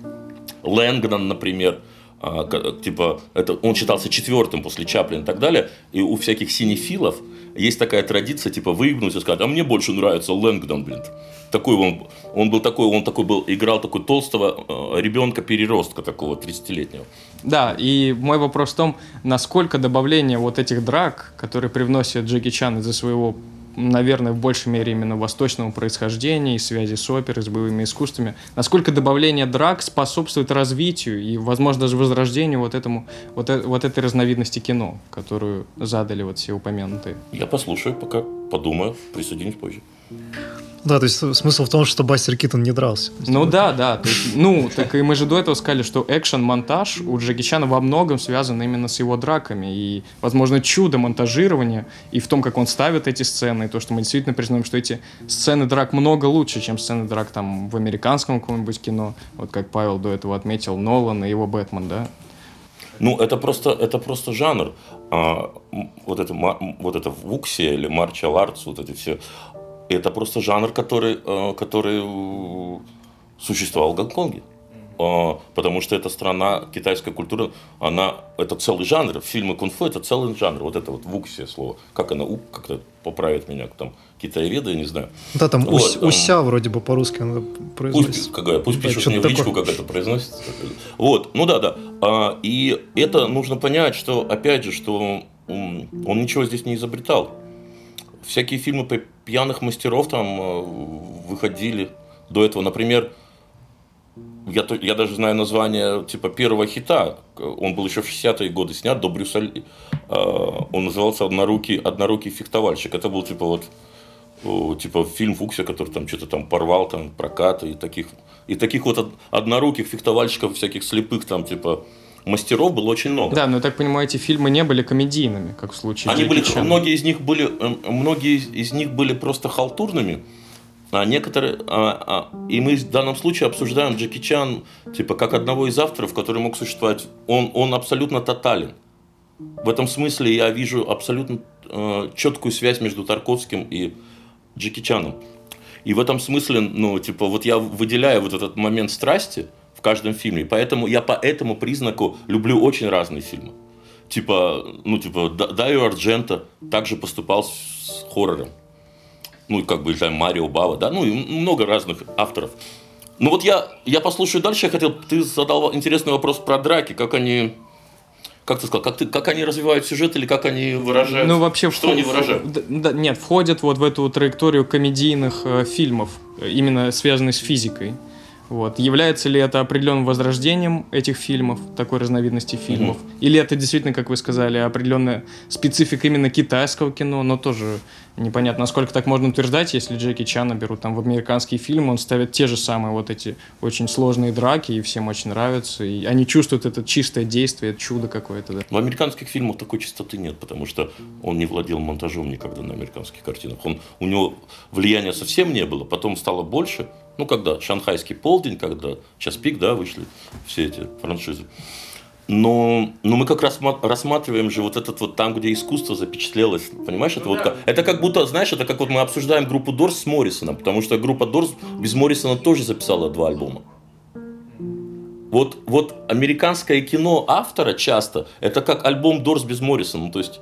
Лэнгдон, например, а, типа, это, он считался четвертым после Чаплина и так далее, и у всяких синефилов есть такая традиция, типа, выгнуть и сказать, а мне больше нравится Лэнгдон, блин. Такой он, он был такой, он такой был, играл такой толстого э, ребенка-переростка такого 30-летнего. Да, и мой вопрос в том, насколько добавление вот этих драк, которые привносит Джеки Чан из-за своего наверное, в большей мере именно восточного происхождения и связи с оперой, с боевыми искусствами. Насколько добавление драк способствует развитию и, возможно, даже возрождению вот, этому, вот, э, вот этой разновидности кино, которую задали вот все упомянутые? Я послушаю, пока подумаю, присоединюсь позже. Да, то есть смысл в том, что Бастер Китон не дрался. Ну да, да. То есть, ну, так и мы же до этого сказали, что экшен-монтаж у Джеки Чана во многом связан именно с его драками. И, возможно, чудо монтажирования и в том, как он ставит эти сцены, и то, что мы действительно признаем, что эти сцены драк много лучше, чем сцены драк там в американском каком-нибудь кино. Вот как Павел до этого отметил, Нолан и его Бэтмен, да? Ну, это просто, это просто жанр. А, вот это, вот это Вуксия или Марчал Артс, вот эти все, это просто жанр, который, э, который э, существовал в Гонконге. А, потому что эта страна, китайская культура, она, это целый жанр. Фильмы кунг-фу это целый жанр. Вот это вот вуксия слово. Как она, как-то поправит меня, там, китаеведы, я не знаю. Да, там, вот, ус, там уся вроде бы по-русски она произносится. Пусть, какая, пусть да, пишут мне в личку, как это произносится. Вот, ну да, да. А, и это нужно понять, что, опять же, что он ничего здесь не изобретал всякие фильмы про пьяных мастеров там э, выходили до этого. Например, я, я даже знаю название типа первого хита. Он был еще в 60-е годы снят до Брюса Ли. Э, он назывался «Однорукий, «Однорукий фехтовальщик». Это был типа вот типа фильм Фуксия, который там что-то там порвал, там прокаты и таких, и таких вот одноруких фехтовальщиков, всяких слепых там типа мастеров было очень много. Да, но я так понимаю, эти фильмы не были комедийными, как в случае Они были, Чан. многие из них были, э, многие из них были просто халтурными, а некоторые, а, а, и мы в данном случае обсуждаем Джеки Чан, типа, как одного из авторов, который мог существовать. Он, он абсолютно тотален. В этом смысле я вижу абсолютно э, четкую связь между Тарковским и Джеки Чаном. И в этом смысле, ну, типа, вот я выделяю вот этот момент страсти – каждом фильме. Поэтому я по этому признаку люблю очень разные фильмы. Типа, ну, типа, Дайо Арджента также поступал с хоррором. Ну, как бы, там, Марио Бава, да, ну, и много разных авторов. Ну, вот я, я послушаю дальше. Я хотел, ты задал интересный вопрос про драки, как они как ты сказал, как, ты, как они развивают сюжет или как они выражают? Ну, вообще, что в, они выражают? В, да, нет, входят вот в эту траекторию комедийных э, фильмов, именно связанных с физикой. Вот. Является ли это определенным возрождением этих фильмов, такой разновидности фильмов? Mm-hmm. Или это действительно, как вы сказали, определенная специфика именно китайского кино, но тоже непонятно, насколько так можно утверждать, если Джеки Чана берут там в американские фильмы, он ставит те же самые вот эти очень сложные драки, и всем очень нравятся, и они чувствуют это чистое действие, это чудо какое-то. Да. В американских фильмах такой чистоты нет, потому что он не владел монтажом никогда на американских картинах. Он, у него влияния совсем не было, потом стало больше, ну, когда «Шанхайский полдень», когда «Час пик», да, вышли все эти франшизы. Но, но мы как раз рассматриваем же вот этот вот там, где искусство запечатлелось. Понимаешь, это, ну, вот, да. это как будто, знаешь, это как вот мы обсуждаем группу Дорс с Моррисоном, потому что группа Дорс без Моррисона тоже записала два альбома. Вот, вот американское кино автора часто, это как альбом Дорс без Моррисона. Ну, то есть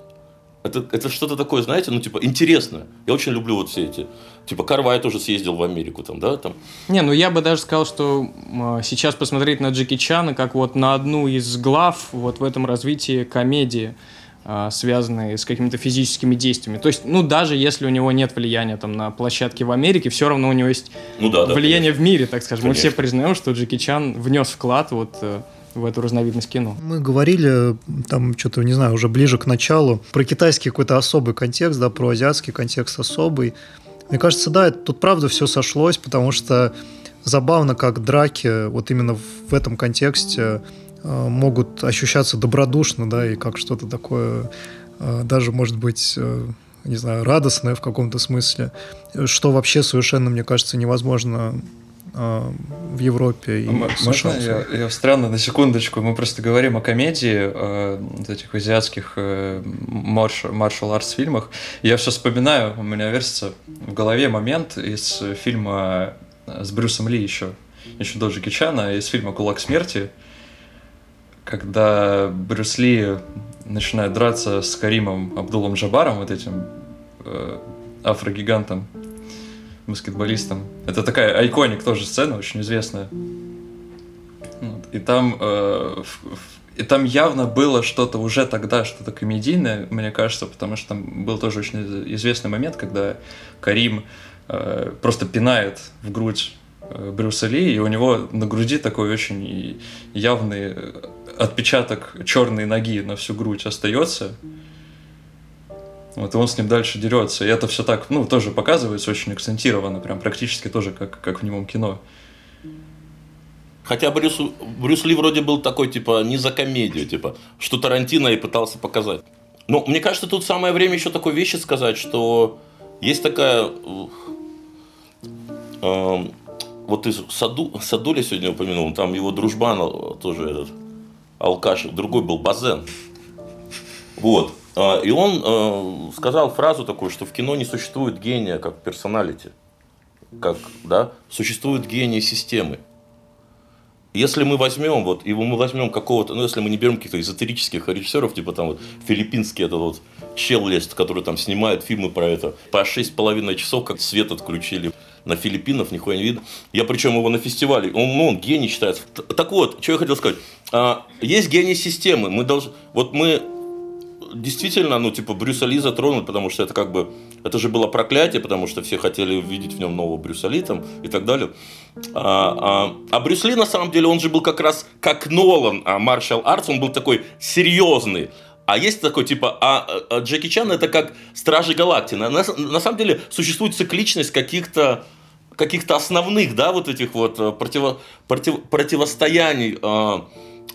это, это что-то такое, знаете, ну, типа, интересное. Я очень люблю вот все эти. Типа, Карвай тоже съездил в Америку, там, да, там. Не, ну я бы даже сказал, что э, сейчас посмотреть на Джеки Чана как вот на одну из глав вот в этом развитии комедии, э, связанной с какими-то физическими действиями. То есть, ну, даже если у него нет влияния там на площадке в Америке, все равно у него есть ну, да, да, влияние конечно. в мире, так скажем. Конечно. Мы все признаем, что Джеки Чан внес вклад вот э, в эту разновидность кино. Мы говорили, там что-то, не знаю, уже ближе к началу, про китайский какой-то особый контекст, да, про азиатский контекст особый. Мне кажется, да, тут правда все сошлось, потому что забавно, как драки вот именно в этом контексте э, могут ощущаться добродушно, да, и как что-то такое э, даже, может быть, э, не знаю, радостное в каком-то смысле, что вообще совершенно, мне кажется, невозможно в Европе и М- США. я, я встряну на секундочку? Мы просто говорим о комедии, э, вот этих азиатских э, маршал артс фильмах. Я все вспоминаю, у меня версится в голове момент из фильма с Брюсом Ли еще, еще до Джеки Чана, из фильма «Кулак смерти», когда Брюс Ли начинает драться с Каримом Абдулом Джабаром, вот этим э, афрогигантом, баскетболистом. Это такая айконик тоже сцена, очень известная. Вот. И там э, и там явно было что-то уже тогда, что-то комедийное, мне кажется, потому что там был тоже очень известный момент, когда Карим э, просто пинает в грудь э, Брюса Ли, и у него на груди такой очень явный отпечаток черной ноги на всю грудь остается. Вот, и он с ним дальше дерется. И это все так, ну, тоже показывается очень акцентированно, прям практически тоже как, как в немом кино. Хотя Брюс, Брюс Ли вроде был такой, типа, не за комедию, типа, что Тарантино и пытался показать. Но мне кажется, тут самое время еще такой вещи сказать, что есть такая... Э, вот ты Саду, Садуля сегодня упомянул, там его дружбан э, тоже этот, алкаш, другой был Базен. Вот. А, и он э, сказал фразу такую, что в кино не существует гения как персоналити. Как, да, существует гений системы. Если мы возьмем, вот, и мы возьмем какого-то, ну, если мы не берем каких-то эзотерических режиссеров, типа там вот филиппинский этот вот чел есть, который там снимает фильмы про это, по шесть половиной часов, как свет отключили на Филиппинах, нихуя не видно. Я причем его на фестивале, он, ну, он гений считается. Так вот, что я хотел сказать. А, есть гений системы. Мы должны, вот мы действительно, ну, типа, Брюса Ли затронут, потому что это как бы, это же было проклятие, потому что все хотели увидеть в нем нового Брюса Ли там и так далее. А, а, а Брюс Ли, на самом деле, он же был как раз как Нолан, а Маршал Артс, он был такой серьезный. А есть такой, типа, а, а Джеки Чан это как Стражи Галактики. На, на, на самом деле существует цикличность каких-то каких-то основных, да, вот этих вот э, противо, против, противостояний, э,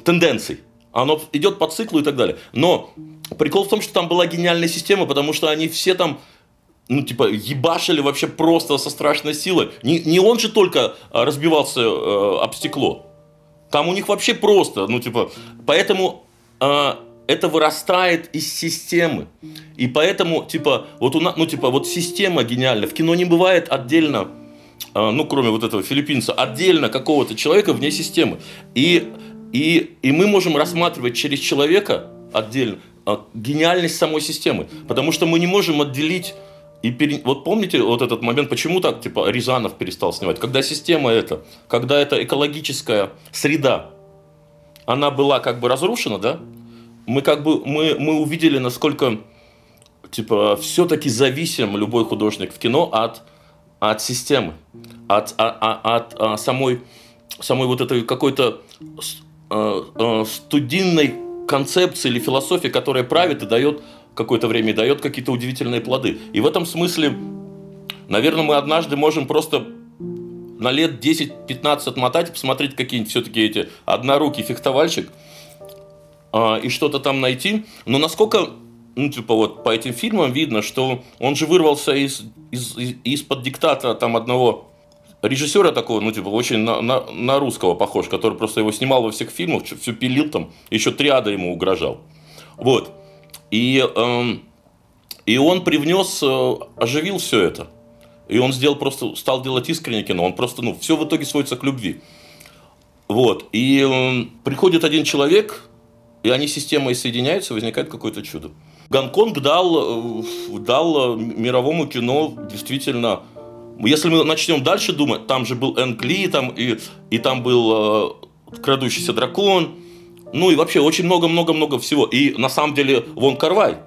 тенденций. Оно идет по циклу и так далее. Но прикол в том, что там была гениальная система, потому что они все там ну, типа, ебашили вообще просто со страшной силой. Не, не он же только а, разбивался э, об стекло. Там у них вообще просто, ну, типа, поэтому э, это вырастает из системы. И поэтому, типа, вот у нас, ну, типа, вот система гениальная. В кино не бывает отдельно, э, ну, кроме вот этого филиппинца, отдельно какого-то человека вне системы. И и, и мы можем рассматривать через человека отдельно а, гениальность самой системы. Потому что мы не можем отделить и пере... вот помните вот этот момент, почему так типа Рязанов перестал снимать? Когда система это, когда эта экологическая среда, она была как бы разрушена, да? Мы как бы мы, мы увидели, насколько типа все-таки зависим любой художник в кино от от системы, от, от, от, от, от самой самой вот этой какой-то студийной концепции или философии, которая правит и дает какое-то время, и дает какие-то удивительные плоды. И в этом смысле, наверное, мы однажды можем просто на лет 10-15 отмотать посмотреть какие-нибудь все-таки эти однорукий фехтовальщик э, и что-то там найти. Но насколько ну, типа вот по этим фильмам видно, что он же вырвался из, из, из, из-под диктата там одного режиссера такого, ну, типа, очень на, на, на русского похож, который просто его снимал во всех фильмах, все пилил там, еще триада ему угрожал. Вот. И, эм, и он привнес, э, оживил все это. И он сделал просто, стал делать искреннее кино. Он просто, ну, все в итоге сводится к любви. Вот. И э, приходит один человек, и они системой соединяются, возникает какое-то чудо. Гонконг дал, э, дал мировому кино действительно если мы начнем дальше думать, там же был Энг Ли, там, и, и там был э, крадущийся дракон, ну и вообще очень много-много-много всего. И на самом деле Вон Карвай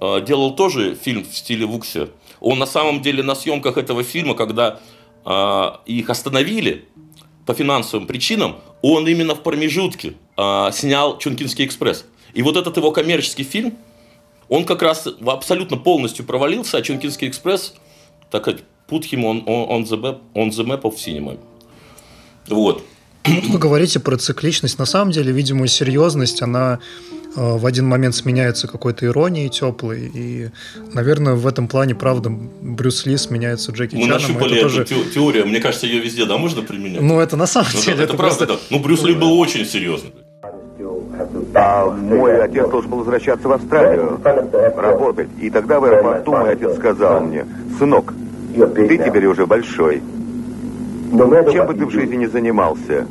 э, делал тоже фильм в стиле Вукси. Он на самом деле на съемках этого фильма, когда э, их остановили по финансовым причинам, он именно в промежутке э, снял Чункинский экспресс. И вот этот его коммерческий фильм, он как раз абсолютно полностью провалился, а Чункинский экспресс, так сказать, put him on, on, the, map, on the map of cinema. Вот. Вы говорите про цикличность. На самом деле, видимо, серьезность, она э, в один момент сменяется какой-то иронией теплой. И, наверное, в этом плане, правда, Брюс Ли сменяется Джеки Мы Чаном. нащупали это эту тоже... теорию. Мне кажется, ее везде, да, можно применять? Ну, это на самом ну, деле. Это, это, это правда, просто... да. Ну, Брюс Ли был очень серьезный. А мой отец должен был возвращаться в Австралию, работать. И тогда в аэропорту мой отец сказал мне, сынок, ты теперь уже большой. Чем бы ты в жизни не занимался,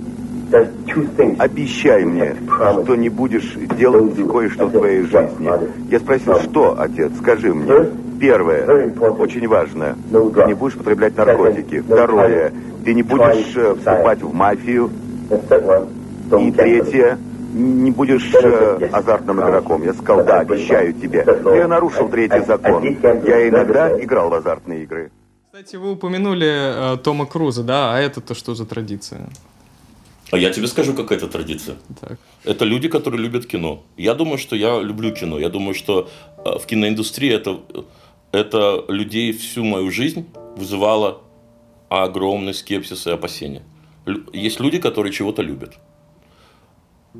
обещай мне, что не будешь делать кое-что в твоей жизни. Я спросил, что, отец, скажи мне. Первое, очень важно, ты не будешь потреблять наркотики. Второе, ты не будешь э, вступать в мафию. И третье, не будешь э, азартным игроком. Я сказал, да, обещаю тебе. Но я нарушил третий закон. Я иногда играл в азартные игры. Кстати, вы упомянули э, Тома Круза, да? А это-то что за традиция? А я тебе скажу, какая это традиция. Так. Это люди, которые любят кино. Я думаю, что я люблю кино. Я думаю, что э, в киноиндустрии это, это людей всю мою жизнь вызывало огромный скепсис и опасения. Есть люди, которые чего-то любят.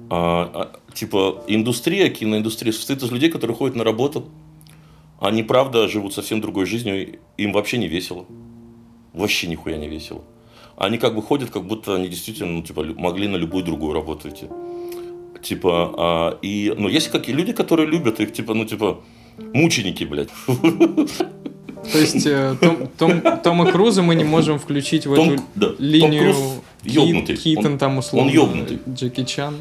А, а, типа индустрия, киноиндустрия состоит из людей, которые ходят на работу. Они, правда, живут совсем другой жизнью. Им вообще не весело. Вообще нихуя не весело. Они как бы ходят, как будто они действительно, ну, типа, могли на любую другую работу идти. Типа, а, и, ну, есть какие люди, которые любят их, типа, ну, типа, мученики, блядь. То есть э, Том- Том- Тома Круза мы не можем включить в Том- эту да, Том линию Круз Ки- ёбнутый. Китон Он- там условно. он ёбнутый. Джеки Чан.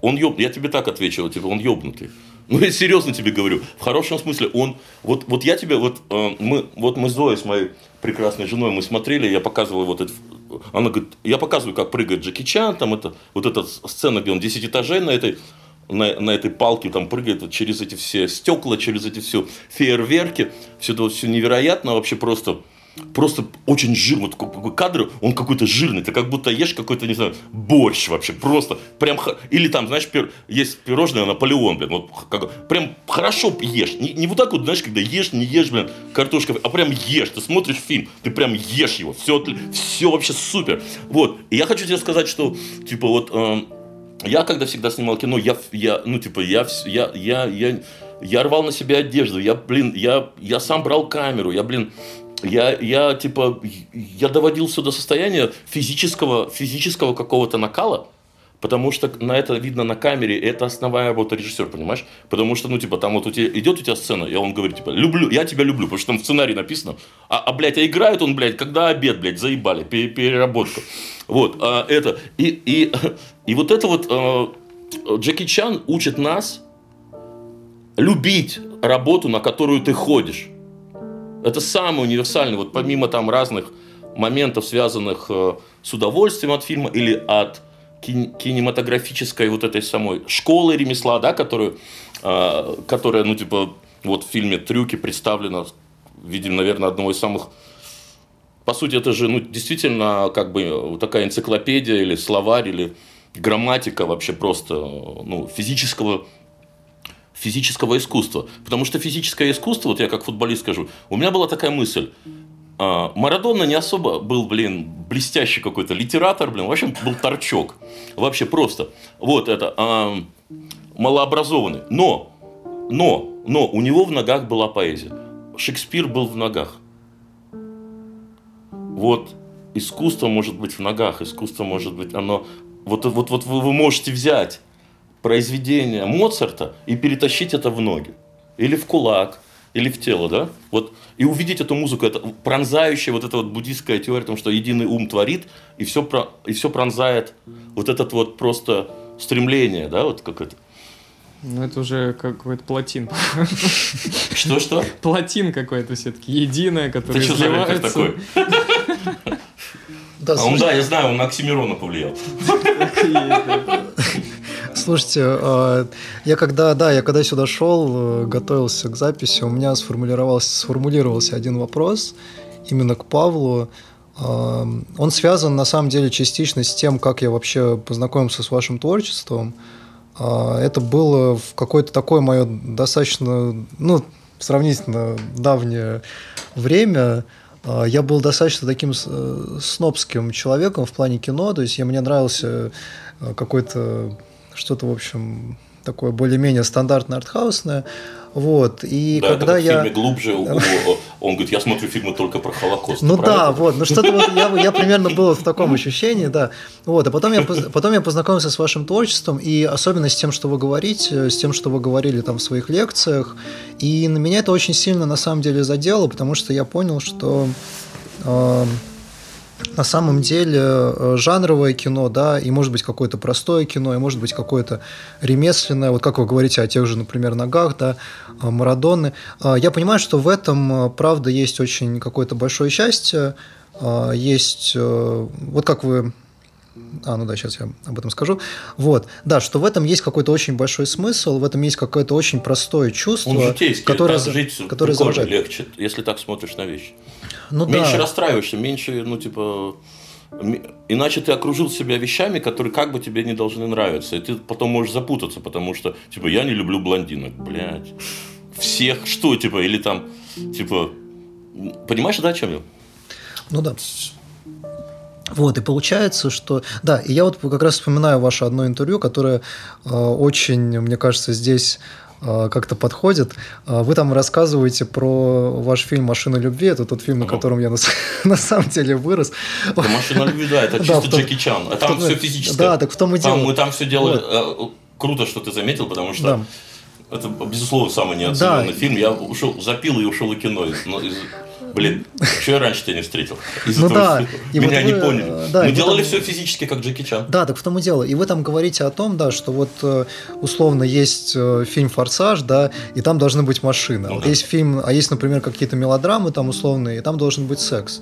Он ёб... Я тебе так отвечу, типа, он ёбнутый. Ну, я серьезно тебе говорю. В хорошем смысле. Он... Вот, вот я тебе... Вот, э, мы, вот мы с Зоей, с моей прекрасной женой, мы смотрели, я показывал вот это... Она говорит, я показываю, как прыгает Джеки Чан, там это, вот эта сцена, где он 10 этажей на этой, на, на этой палке там прыгает вот через эти все стекла, через эти все фейерверки, все это все невероятно, вообще просто, просто очень жирный, вот такой кадр, он какой-то жирный, ты как будто ешь какой-то, не знаю, борщ вообще, просто, прям, или там, знаешь, пир- есть пирожное Наполеон, блин, вот, как, прям хорошо ешь, не, не вот так вот, знаешь, когда ешь, не ешь, блин, картошка, а прям ешь, ты смотришь фильм, ты прям ешь его, все, все вообще супер, вот, и я хочу тебе сказать, что, типа, вот, эм, я когда всегда снимал кино, я, я ну, типа, я, я, я, я, я рвал на себе одежду, я, блин, я, я сам брал камеру, я, блин, я, я, типа, я доводил все до состояния физического, физического какого-то накала, потому что на это видно на камере, это основная работа режиссера, понимаешь? Потому что, ну, типа, там вот у тебя, идет у тебя сцена, и он говорит, типа, люблю, я тебя люблю, потому что там в сценарии написано, а, а блядь, а играет он, блядь, когда обед, блядь, заебали, пе- переработка. Вот, а, это, и, и, и вот это вот, э, Джеки Чан учит нас любить работу, на которую ты ходишь. Это самый универсальный, вот помимо там разных моментов, связанных э, с удовольствием от фильма или от кин- кинематографической вот этой самой школы ремесла, да, которую, э, которая, ну, типа, вот в фильме «Трюки» представлена в виде, наверное, одного из самых по сути, это же ну, действительно как бы такая энциклопедия или словарь, или грамматика вообще просто ну, физического, физического искусства. Потому что физическое искусство, вот я как футболист скажу, у меня была такая мысль. а, Марадона не особо был, блин, блестящий какой-то литератор, блин, вообще был торчок. Вообще просто. Вот это, а, малообразованный. Но, но, но у него в ногах была поэзия. Шекспир был в ногах. Вот искусство может быть в ногах, искусство может быть, оно... Вот, вот, вот вы, вы можете взять произведение Моцарта и перетащить это в ноги. Или в кулак, или в тело, да? Вот, и увидеть эту музыку, это пронзающая вот эта вот буддийская теория о том, что единый ум творит, и все, про, и все пронзает вот этот вот просто стремление, да, вот как это. Ну, это уже какой-то плотин. Что-что? Плотин какой-то все-таки, единое, Ты которое что изливается. такой? Да, А он, да, я знаю, он на Оксимирона повлиял. Слушайте, э, я когда, да, я когда сюда шел, э, готовился к записи, у меня сформулировался, сформулировался один вопрос именно к Павлу. Э, Он связан, на самом деле, частично с тем, как я вообще познакомился с вашим творчеством. Э, Это было в какое-то такое мое достаточно, ну, сравнительно давнее время. Я был достаточно таким э, снобским человеком в плане кино, то есть я, мне нравился э, какой-то что-то, в общем, такое более-менее стандартное артхаусное. Вот. И Да, это когда в я... фильме глубже. Он говорит, я смотрю фильмы только про Холокост. Ну правильно? да, вот, ну что-то вот я, я примерно был в таком ощущении, да. Вот, а потом я, потом я познакомился с вашим творчеством, и особенно с тем, что вы говорите, с тем, что вы говорили там в своих лекциях, и на меня это очень сильно на самом деле задело, потому что я понял, что э, на самом деле э, жанровое кино, да, и может быть какое-то простое кино, и может быть какое-то ремесленное, вот как вы говорите о тех же, например, ногах, да, э, Марадоны. Э, Я понимаю, что в этом, правда, есть очень какое-то большое счастье, есть, вот как вы А, ну да, сейчас я об этом скажу. Вот, да, что в этом есть какой-то очень большой смысл, в этом есть какое-то очень простое чувство, Он житейский, которое, жить которое легче, если так смотришь на вещи. Ну меньше да. расстраиваешься, меньше, ну, типа... Иначе ты окружил себя вещами, которые как бы тебе не должны нравиться. И ты потом можешь запутаться, потому что, типа, я не люблю блондинок, блядь. Всех, что, типа, или там, типа... Понимаешь, да, о чем я? Ну да. Вот, и получается, что... Да, и я вот как раз вспоминаю ваше одно интервью, которое э, очень, мне кажется, здесь как-то подходит. Э, Вы там рассказываете про ваш фильм «Машина любви». Это тот фильм, на котором я на, на самом деле вырос. Это машина любви, да, это Да, чисто в том- Джеки Чан. А там том- все физическое. Да, так в том и Там дело. мы там все делали. э, Круто, что ты заметил, потому что Да. это, безусловно, самый неоцененный Да. фильм. Я ушел, запил и ушел в кино. из- но из- Блин, что я раньше тебя не встретил? Ну того, да, и Меня вот не вы, поняли. э, да, Мы делали все физически, как Джеки Чан. Да, так в том и дело. И вы там говорите о том, да, что вот э, условно есть э, фильм «Форсаж», да, и там должны быть машины. Ну вот да. есть фильм, а есть, например, какие-то мелодрамы там условные, и там должен быть секс.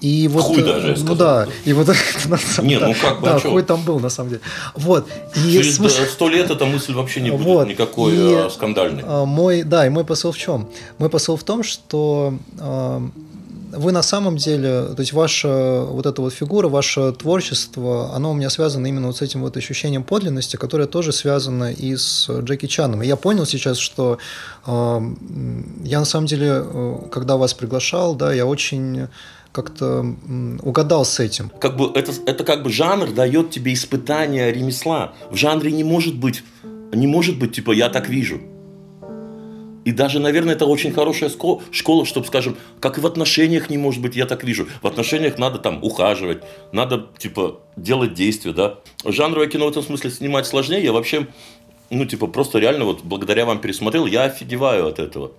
И вот, Хуй э, даже, ну да, и вот Не, ну как бы, да, а хуй там был на самом деле. Вот. И Через э, сто лет эта мысль вообще не будет Вот. никакой И, э, скандальной. а, Мой, да, и мой посыл в чем? Мой посыл в том, что вы на самом деле, то есть ваша вот эта вот фигура, ваше творчество, оно у меня связано именно вот с этим вот ощущением подлинности, которое тоже связано и с Джеки Чаном. И я понял сейчас, что м, я на самом деле, э, когда вас приглашал, да, я очень как-то угадал с этим. как бы это, это как бы жанр дает тебе испытание ремесла. В жанре не может быть, не может быть типа я так вижу. И даже, наверное, это очень хорошая школа, чтобы, скажем, как и в отношениях не может быть, я так вижу. В отношениях надо там ухаживать, надо, типа, делать действия, да. Жанровое кино в этом смысле снимать сложнее. Я вообще, ну, типа, просто реально вот благодаря вам пересмотрел, я офигеваю от этого.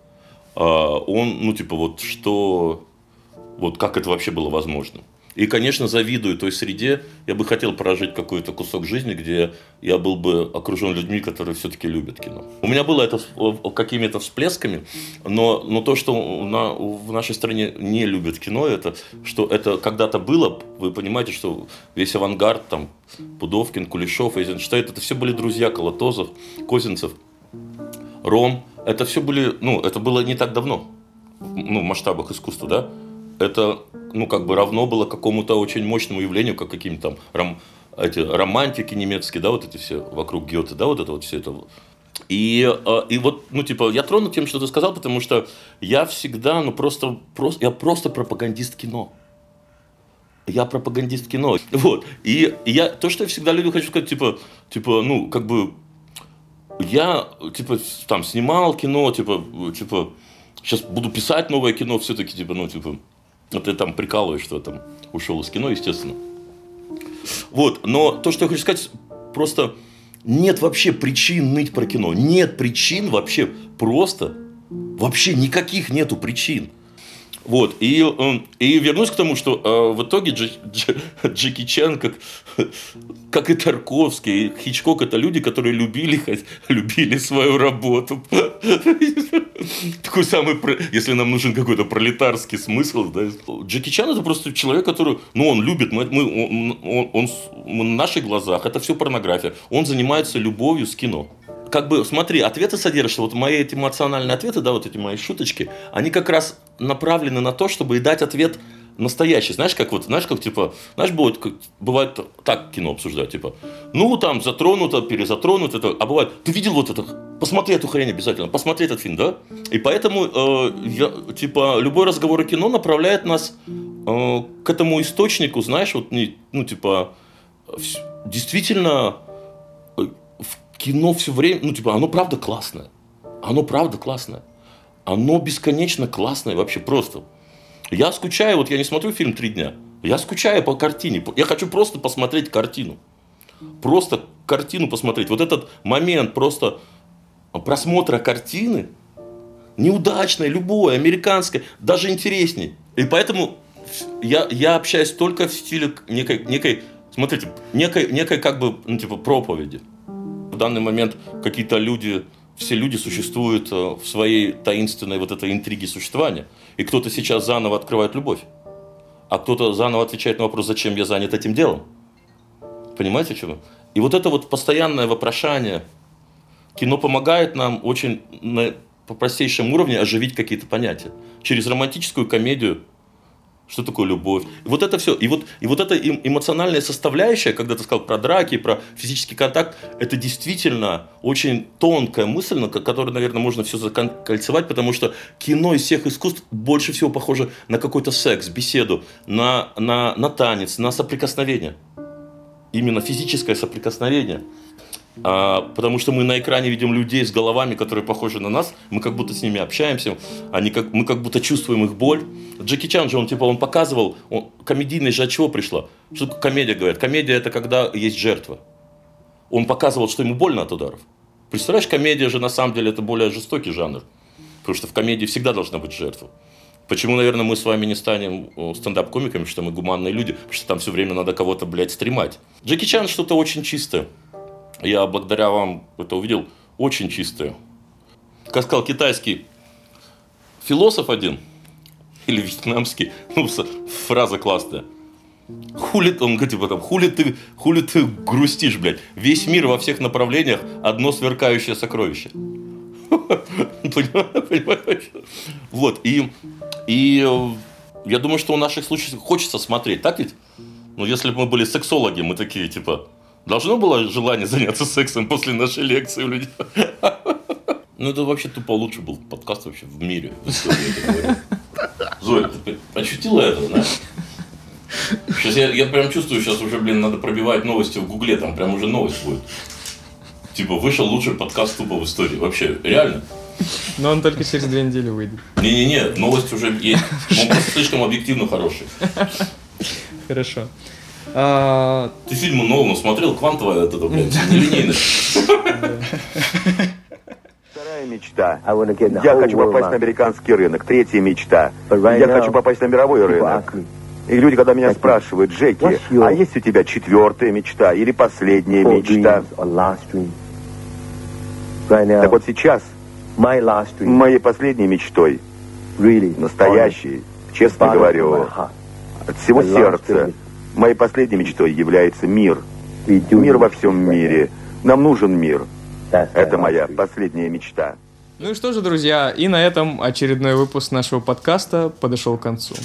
А, он, ну, типа, вот что, вот как это вообще было возможно. И, конечно, завидую той среде. Я бы хотел прожить какой-то кусок жизни, где я был бы окружен людьми, которые все-таки любят кино. У меня было это э, какими-то всплесками, но, но то, что на- в нашей стране не любят кино, это что это когда-то было. Вы понимаете, что весь авангард, там, Пудовкин, Кулешов, Эйзенштейн, это все были друзья Колотозов, Козинцев, Ром. Это все были, ну, это было не так давно, ну, в масштабах искусства, да? Это, ну, как бы равно было какому-то очень мощному явлению, как каким-то там ром- эти романтики немецкие, да, вот эти все вокруг Гёте, да, вот это вот все это. И, э, и вот, ну, типа, я тронут тем, что ты сказал, потому что я всегда, ну, просто, просто я просто пропагандист кино. Я пропагандист кино. Вот. И, и я, то, что я всегда людям хочу сказать, типа, типа, ну, как бы, я, типа, там, снимал кино, типа, типа, сейчас буду писать новое кино, все-таки, типа, ну, типа, вот ты там прикалываешь, что там ушел из кино, естественно. Вот, но то, что я хочу сказать, просто нет вообще причин ныть про кино. Нет причин вообще, просто, вообще никаких нету причин. Вот, и, э, и вернусь к тому, что э, в итоге Дж- Дж- Джеки Чан, как, как и Тарковский, и Хичкок, это люди, которые любили, любили свою работу. Такой самый, если нам нужен какой-то пролетарский смысл, да. Джеки Чан это просто человек, который, ну, он любит, мы, мы- он, он- он на наших глазах, это все порнография. Он занимается любовью с кино. Как бы, смотри, ответы содержатся, вот мои эти эмоциональные ответы, да, вот эти мои шуточки, они как раз направлены на то, чтобы и дать ответ настоящий. Знаешь, как вот, знаешь, как типа, знаешь, бывает, как, бывает так кино обсуждать, типа, ну, там, затронуто, перезатронуто, это, а бывает, ты видел вот это, посмотри эту хрень обязательно, посмотри этот фильм, да? И поэтому, э, я, типа, любой разговор о кино направляет нас э, к этому источнику, знаешь, вот, не, ну, типа, действительно, э, в кино все время, ну, типа, оно правда классное. Оно правда классное. Оно бесконечно классное вообще просто. Я скучаю, вот я не смотрю фильм три дня. Я скучаю по картине. Я хочу просто посмотреть картину. Просто картину посмотреть. Вот этот момент просто просмотра картины, неудачной, любой, американской, даже интересней. И поэтому я, я общаюсь только в стиле некой, некой смотрите, некой, некой как бы, ну, типа, проповеди. В данный момент какие-то люди, все люди существуют э, в своей таинственной вот этой интриге существования. И кто-то сейчас заново открывает любовь. А кто-то заново отвечает на вопрос, зачем я занят этим делом. Понимаете, чего? И вот это вот постоянное вопрошание, кино помогает нам очень на, по простейшем уровне оживить какие-то понятия. Через романтическую комедию что такое любовь? Вот это все. И вот, и вот эта эмоциональная составляющая, когда ты сказал про драки, про физический контакт, это действительно очень тонкая мысль, на которой, наверное, можно все закольцевать, потому что кино из всех искусств больше всего похоже на какой-то секс, беседу, на, на, на танец, на соприкосновение. Именно физическое соприкосновение. А, потому что мы на экране видим людей с головами, которые похожи на нас, мы как будто с ними общаемся, они как, мы как будто чувствуем их боль. Джеки Чан же, он типа, он показывал, он, комедийность же от чего пришла? Что такое комедия, говорят? Комедия это когда есть жертва. Он показывал, что ему больно от ударов. Представляешь, комедия же на самом деле это более жестокий жанр. Потому что в комедии всегда должна быть жертва. Почему, наверное, мы с вами не станем стендап-комиками, что мы гуманные люди, потому что там все время надо кого-то, блядь, стремать. Джеки Чан что-то очень чистое я благодаря вам это увидел, очень чистое. Как сказал китайский философ один, или вьетнамский, ну, фраза классная. Хули, он говорит, типа там, хули ты, хули ты грустишь, блядь. Весь мир во всех направлениях одно сверкающее сокровище. Понимаешь? Вот, и, и я думаю, что у наших случаев хочется смотреть, так ведь? Ну, если бы мы были сексологи, мы такие, типа, Должно было желание заняться сексом после нашей лекции у людей? Ну, это вообще тупо лучше был подкаст вообще в мире, в истории, Зоя, ты ощутила это, знаешь? Сейчас я, я прям чувствую, сейчас уже, блин, надо пробивать новости в Гугле, там прям уже новость будет. Типа, вышел лучший подкаст тупо в истории. Вообще, реально. Но он только через две недели выйдет. Не-не-не, новость уже есть. Он просто слишком объективно хороший. Хорошо. А... Ты фильмы Нолана смотрел? Квантовая это, блядь, нелинейность. Вторая мечта. Я хочу попасть на американский рынок. Третья мечта. Я хочу попасть на мировой рынок. И люди, когда меня спрашивают, Джеки, а есть у тебя четвертая мечта или последняя мечта? Так вот сейчас, моей последней мечтой, настоящей, честно говорю, от всего сердца, Моей последней мечтой является мир. Мир во всем мире. Нам нужен мир. Это моя последняя мечта. Ну и что же, друзья, и на этом очередной выпуск нашего подкаста подошел к концу.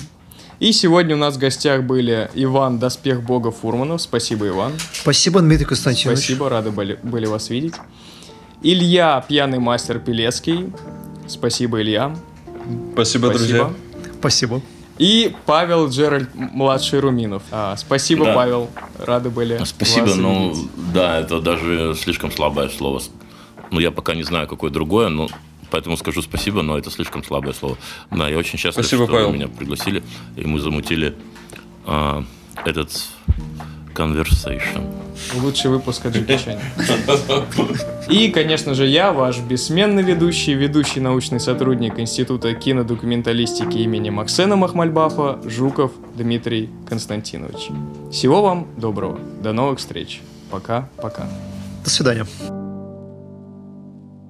И сегодня у нас в гостях были Иван Доспех Бога Фурманов. Спасибо, Иван. Спасибо, Дмитрий Константинович. Спасибо, рады были, были вас видеть. Илья, пьяный мастер Пелецкий. Спасибо, Илья. Спасибо, Спасибо. друзья. Спасибо. И Павел Джеральд, младший Руминов. А, спасибо, да. Павел. Рады были. Спасибо, вас видеть. да, это даже слишком слабое слово. Ну, я пока не знаю, какое другое, но поэтому скажу спасибо, но это слишком слабое слово. Да, я очень счастлив, спасибо, что Павел. вы меня пригласили, и мы замутили а, этот conversation. Лучший выпуск о Джеки Чане. И, конечно же, я, ваш бессменный ведущий, ведущий научный сотрудник Института кинодокументалистики имени Максена Махмальбафа, Жуков Дмитрий Константинович. Всего вам доброго. До новых встреч. Пока-пока. До свидания.